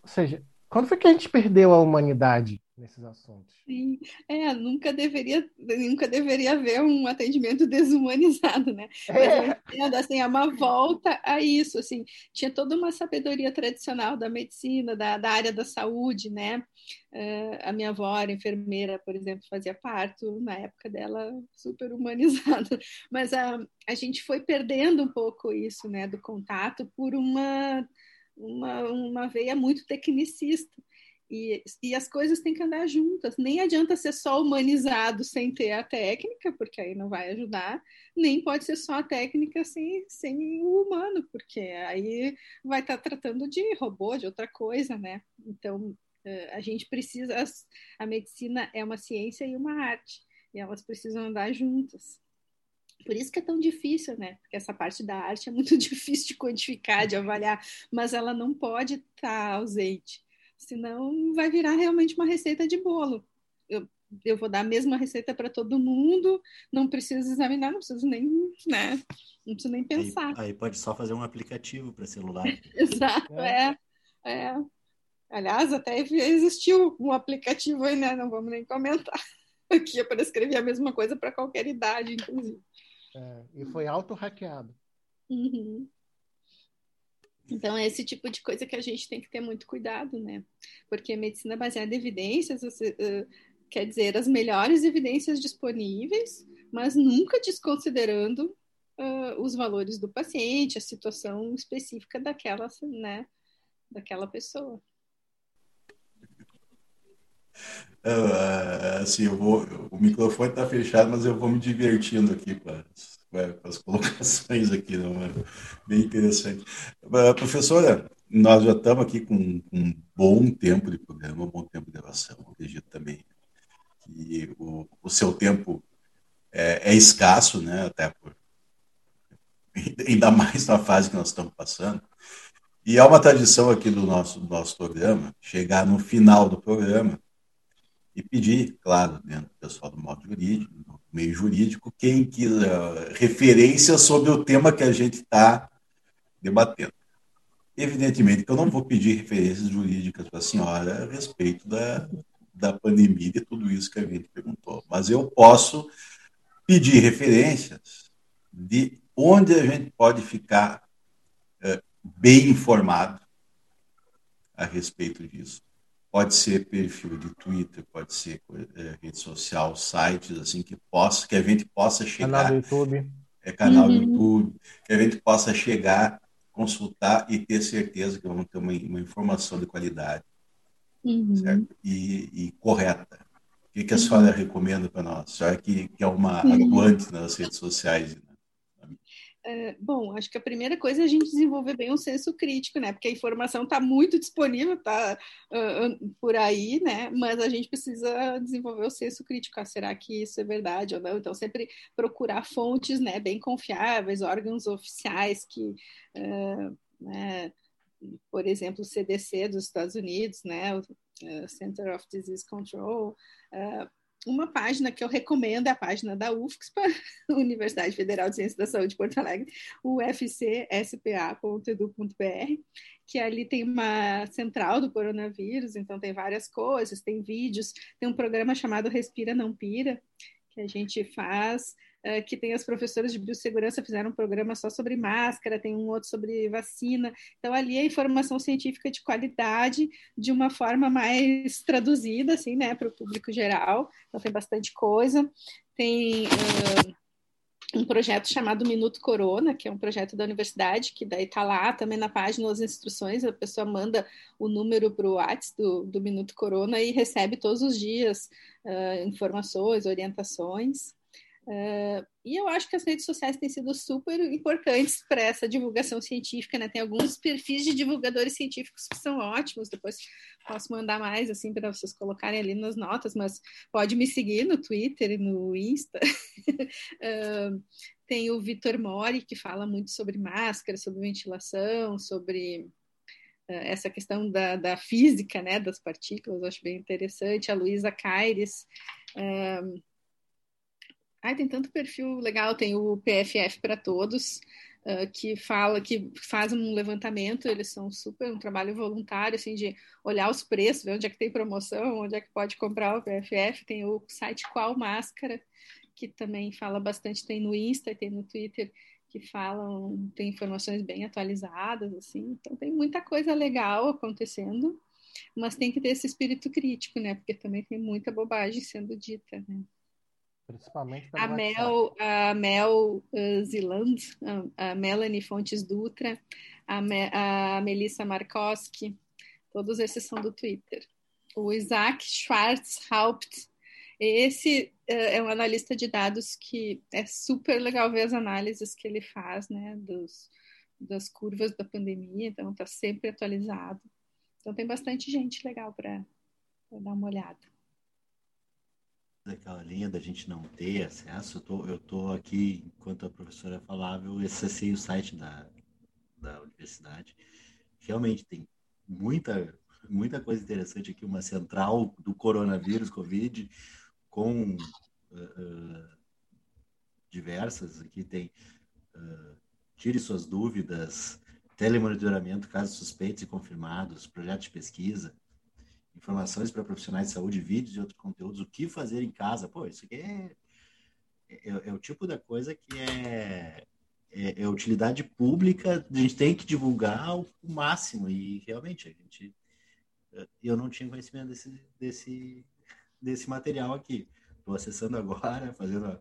Speaker 4: Ou seja, quando foi que a gente perdeu a humanidade? nesses assuntos.
Speaker 5: Sim, é, nunca deveria, nunca deveria haver um atendimento desumanizado, né? É. Mas assim, é uma volta a isso, assim, tinha toda uma sabedoria tradicional da medicina, da, da área da saúde, né? Uh, a minha avó era enfermeira, por exemplo, fazia parto, na época dela, super humanizado, mas a, a gente foi perdendo um pouco isso, né, do contato por uma uma, uma veia muito tecnicista. E, e as coisas têm que andar juntas. Nem adianta ser só humanizado sem ter a técnica, porque aí não vai ajudar, nem pode ser só a técnica sem, sem o humano, porque aí vai estar tá tratando de robô, de outra coisa, né? Então, eh, a gente precisa. A medicina é uma ciência e uma arte, e elas precisam andar juntas. Por isso que é tão difícil, né? Porque essa parte da arte é muito difícil de quantificar, de avaliar, mas ela não pode estar tá ausente senão vai virar realmente uma receita de bolo. Eu, eu vou dar a mesma receita para todo mundo, não preciso examinar, não preciso nem, né? Não preciso nem pensar.
Speaker 2: Aí, aí pode só fazer um aplicativo para celular.
Speaker 5: Exato, é. é. é. Aliás, até existiu um aplicativo aí, né? Não vamos nem comentar. Aqui é para escrever a mesma coisa para qualquer idade, inclusive.
Speaker 4: É, e foi auto-hackeado.
Speaker 5: Uhum. Então, é esse tipo de coisa que a gente tem que ter muito cuidado, né? Porque medicina baseada em evidências você, uh, quer dizer as melhores evidências disponíveis, mas nunca desconsiderando uh, os valores do paciente, a situação específica daquela, né, daquela pessoa.
Speaker 3: Uh, assim, eu vou, o microfone está fechado, mas eu vou me divertindo aqui com as, com as colocações aqui, não, é bem interessante. Uh, professora, nós já estamos aqui com, com, um bom tempo de programa, um bom tempo de gravação. Acredito também que o, o seu tempo é, é, escasso, né? Até por ainda mais na fase que nós estamos passando. E é uma tradição aqui do nosso, do nosso programa chegar no final do programa e pedir, claro, dentro do pessoal do modo jurídico, do meio jurídico, quem quiser referência sobre o tema que a gente está debatendo. Evidentemente que eu não vou pedir referências jurídicas para a senhora a respeito da, da pandemia e tudo isso que a gente perguntou, mas eu posso pedir referências de onde a gente pode ficar é, bem informado a respeito disso pode ser perfil de Twitter, pode ser é, rede social, sites assim que possa, que a gente possa chegar.
Speaker 4: Canal do YouTube.
Speaker 3: É canal uhum. do YouTube, que a gente possa chegar, consultar e ter certeza que vamos ter uma, uma informação de qualidade, uhum. certo? E, e, correta. O que, que a uhum. senhora recomenda para nós? A senhora que, que é uma uhum. atuante nas redes sociais.
Speaker 5: É, bom, acho que a primeira coisa é a gente desenvolver bem um senso crítico, né? Porque a informação está muito disponível, está uh, por aí, né? Mas a gente precisa desenvolver o senso crítico. Ah, será que isso é verdade ou não? Então, sempre procurar fontes, né? Bem confiáveis, órgãos oficiais que, uh, né? por exemplo, o CDC dos Estados Unidos, né? O Center of Disease Control. Uh, uma página que eu recomendo é a página da UFSPA, Universidade Federal de Ciências da Saúde de Porto Alegre, ufcspa.edu.br, que ali tem uma central do coronavírus, então tem várias coisas, tem vídeos, tem um programa chamado Respira Não Pira, que a gente faz uh, que tem as professoras de biossegurança fizeram um programa só sobre máscara, tem um outro sobre vacina. Então, ali é informação científica de qualidade, de uma forma mais traduzida, assim, né, para o público geral. Então, tem bastante coisa. Tem. Uh, um projeto chamado Minuto Corona, que é um projeto da universidade, que daí está lá também na página as instruções, a pessoa manda o número para o WhatsApp do, do Minuto Corona e recebe todos os dias uh, informações, orientações. Uh, e eu acho que as redes sociais têm sido super importantes para essa divulgação científica, né? Tem alguns perfis de divulgadores científicos que são ótimos, depois posso mandar mais, assim, para vocês colocarem ali nas notas, mas pode me seguir no Twitter e no Insta. uh, tem o Vitor Mori, que fala muito sobre máscara, sobre ventilação, sobre uh, essa questão da, da, física, né, das partículas, eu acho bem interessante. A Luísa Caires, Ai, tem tanto perfil legal, tem o PFF para todos, uh, que fala, que faz um levantamento, eles são super um trabalho voluntário, assim, de olhar os preços, ver onde é que tem promoção, onde é que pode comprar o PFF, tem o site Qual Máscara, que também fala bastante, tem no Insta, tem no Twitter, que falam, tem informações bem atualizadas, assim, então tem muita coisa legal acontecendo, mas tem que ter esse espírito crítico, né, porque também tem muita bobagem sendo dita, né.
Speaker 4: Principalmente
Speaker 5: a Mel, a Mel uh, Ziland, a, a, Melanie Fontes Dutra, a, Me, a Melissa Markowski, todos esses são do Twitter. O Isaac Schwarzhaupt, esse uh, é um analista de dados que é super legal ver as análises que ele faz, né, dos, das curvas da pandemia, então está sempre atualizado. Então tem bastante gente legal para dar uma olhada
Speaker 2: daquela linha da gente não ter acesso, eu tô, eu tô aqui, enquanto a professora falava, eu acessei o site da, da universidade. Realmente tem muita, muita coisa interessante aqui, uma central do coronavírus, Covid, com uh, diversas, aqui tem uh, tire suas dúvidas, telemonitoramento, casos suspeitos e confirmados, projeto de pesquisa, informações para profissionais de saúde, vídeos e outros conteúdos, o que fazer em casa. Pô, isso aqui é, é, é o tipo da coisa que é, é, é, utilidade pública, a gente tem que divulgar o, o, máximo. E realmente, a gente. Eu não tinha conhecimento desse, desse, desse material aqui. Estou acessando agora, fazendo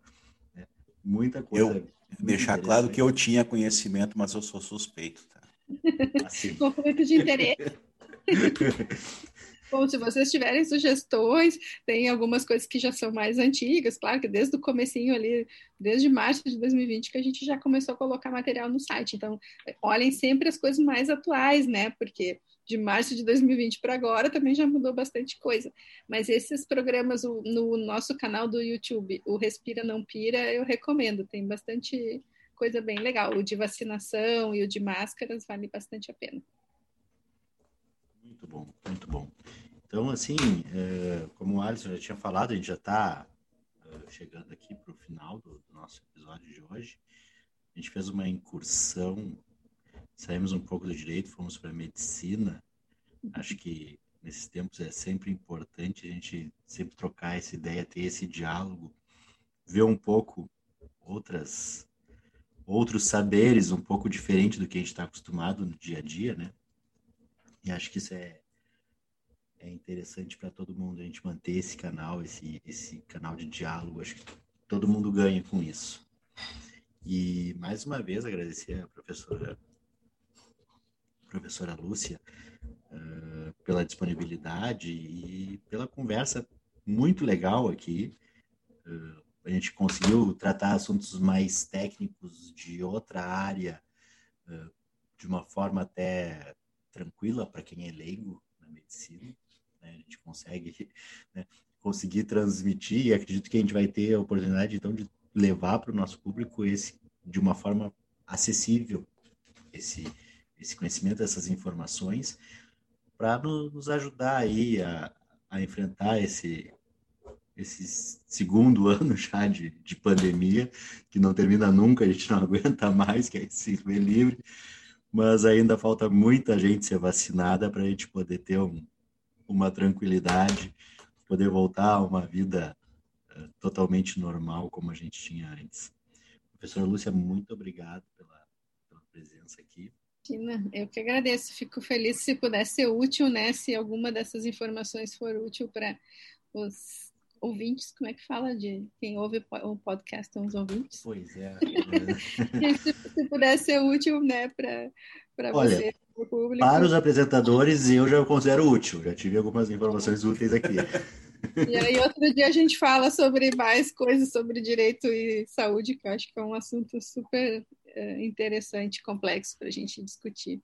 Speaker 2: né, muita coisa.
Speaker 3: Eu deixar claro que eu tinha conhecimento, mas eu sou suspeito, tá?
Speaker 5: Assim. Conflito de interesse. Bom, se vocês tiverem sugestões, tem algumas coisas que já são mais antigas, claro que desde o comecinho ali, desde março de 2020 que a gente já começou a colocar material no site. Então, olhem sempre as coisas mais atuais, né? Porque de março de 2020 para agora também já mudou bastante coisa. Mas esses programas no nosso canal do YouTube, o Respira Não Pira, eu recomendo. Tem bastante coisa bem legal. O de vacinação e o de máscaras vale bastante a pena.
Speaker 2: Bom, muito bom. Então, assim, é, como o Alisson já tinha falado, a gente já está é, chegando aqui para o final do, do, nosso episódio de hoje. A gente fez uma incursão, saímos um pouco do direito, fomos para a medicina. Acho que nesses tempos é sempre importante a gente sempre trocar essa ideia, ter esse diálogo, ver um pouco outras outros saberes um pouco diferente do que a gente está acostumado no dia a dia, né? E acho que isso é, é interessante para todo mundo a gente manter esse canal, esse, esse canal de diálogo. Acho que todo mundo ganha com isso. E mais uma vez agradecer a professora, professora Lúcia uh, pela disponibilidade e pela conversa muito legal aqui. Uh, a gente conseguiu tratar assuntos mais técnicos de outra área uh, de uma forma até tranquila para quem é leigo na medicina. Né? A gente consegue né, conseguir transmitir e acredito que a gente vai ter a oportunidade então de levar para o nosso público esse de uma forma acessível esse esse conhecimento essas informações para nos ajudar aí a, a enfrentar esse esse segundo ano já de, de pandemia, que não termina nunca, a gente não aguenta mais, que se ver livre, mas ainda falta muita gente ser vacinada para a gente poder ter um, uma tranquilidade, poder voltar a uma vida uh, totalmente normal como a gente tinha antes. Professora Lúcia, muito obrigado pela, pela presença aqui.
Speaker 5: Eu que agradeço, fico feliz se puder ser útil, né? Se alguma dessas informações for útil para os ouvintes, como é que fala de quem ouve o podcast são os ouvintes?
Speaker 2: Pois é.
Speaker 5: se, se puder ser útil, né, para você,
Speaker 2: para o público. Para os apresentadores, eu já considero útil, já tive algumas informações úteis aqui.
Speaker 5: E aí, outro dia a gente fala sobre mais coisas sobre direito e saúde, que eu acho que é um assunto super é, interessante, complexo para a gente discutir.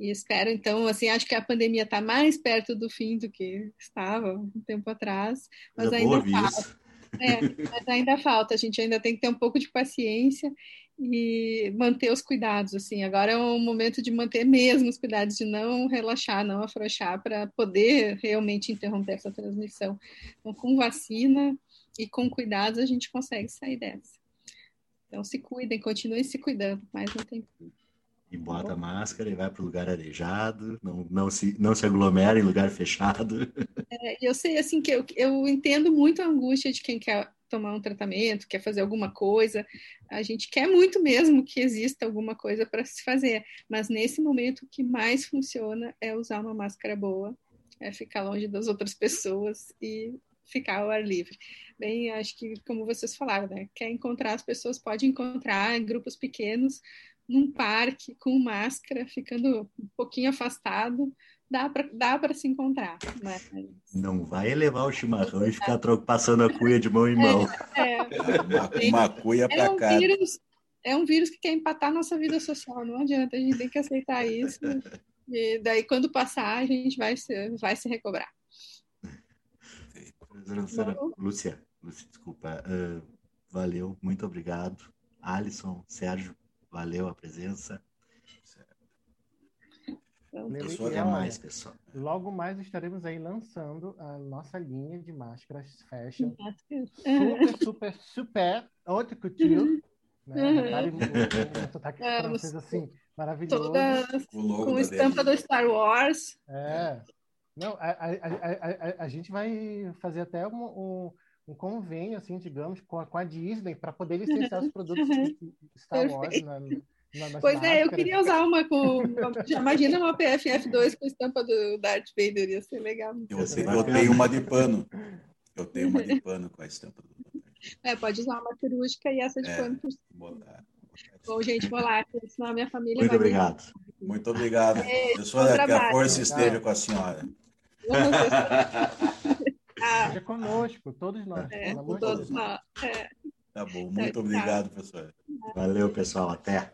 Speaker 5: E espero, então, assim, acho que a pandemia está mais perto do fim do que estava um tempo atrás, mas ainda falta. É, mas ainda falta, a gente ainda tem que ter um pouco de paciência e manter os cuidados, assim, agora é um momento de manter mesmo os cuidados, de não relaxar, não afrouxar, para poder realmente interromper essa transmissão. Então, com vacina e com cuidados, a gente consegue sair dessa. Então, se cuidem, continuem se cuidando, mais um tempo
Speaker 2: e bota máscara e vai para o lugar arejado, não, não, se, não se aglomera em lugar fechado.
Speaker 5: É, eu sei, assim, que eu, eu entendo muito a angústia de quem quer tomar um tratamento, quer fazer alguma coisa. A gente quer muito mesmo que exista alguma coisa para se fazer, mas nesse momento o que mais funciona é usar uma máscara boa, é ficar longe das outras pessoas e ficar ao ar livre. Bem, acho que, como vocês falaram, né? Quer encontrar as pessoas, pode encontrar em grupos pequenos, num parque com máscara, ficando um pouquinho afastado, dá para dá se encontrar. Mas...
Speaker 2: Não vai levar o chimarrão e ficar passando a cuia de mão em mão.
Speaker 3: É, é. Uma, uma cuia para é um cá.
Speaker 5: Vírus, é um vírus que quer empatar nossa vida social, não adianta, a gente tem que aceitar isso. E daí, quando passar, a gente vai se, vai se recobrar.
Speaker 2: Lúcia, Lúcia, desculpa. Uh, valeu, muito obrigado. Alisson, Sérgio, Valeu a presença.
Speaker 4: Pessoal, até mais, pessoal. Logo mais estaremos aí lançando a nossa linha de máscaras fashion. Super, super, super haute couture. Né? Uhum. Um sotaque é, francês assim, maravilhoso.
Speaker 5: Todas com estampa do Star Wars.
Speaker 4: É. Não, a, a, a, a, gente vai fazer até um, um, um convênio, assim, digamos, com a, com a Disney para poder licenciar os produtos de Star Wars na, na,
Speaker 5: Pois é, eu queria usar uma com. Imagina uma PFF2 com estampa do Darth Vader, ia ser legal.
Speaker 3: Eu, tenho, eu tenho uma de pano. Eu tenho uma de pano com a estampa do
Speaker 5: É, pode usar uma cirúrgica e essa de é, pano por botar. Bom, gente, vou lá, senão a minha família
Speaker 2: Muito obrigado.
Speaker 3: Muito obrigado. É, Pessoa, que a força esteja com a senhora.
Speaker 4: Ah. Ah. Conosco, todos nós. É, com
Speaker 5: todos Deus. nós. É.
Speaker 3: Tá bom, tá, muito é, obrigado, tá. pessoal.
Speaker 2: Valeu, pessoal. Até. Até.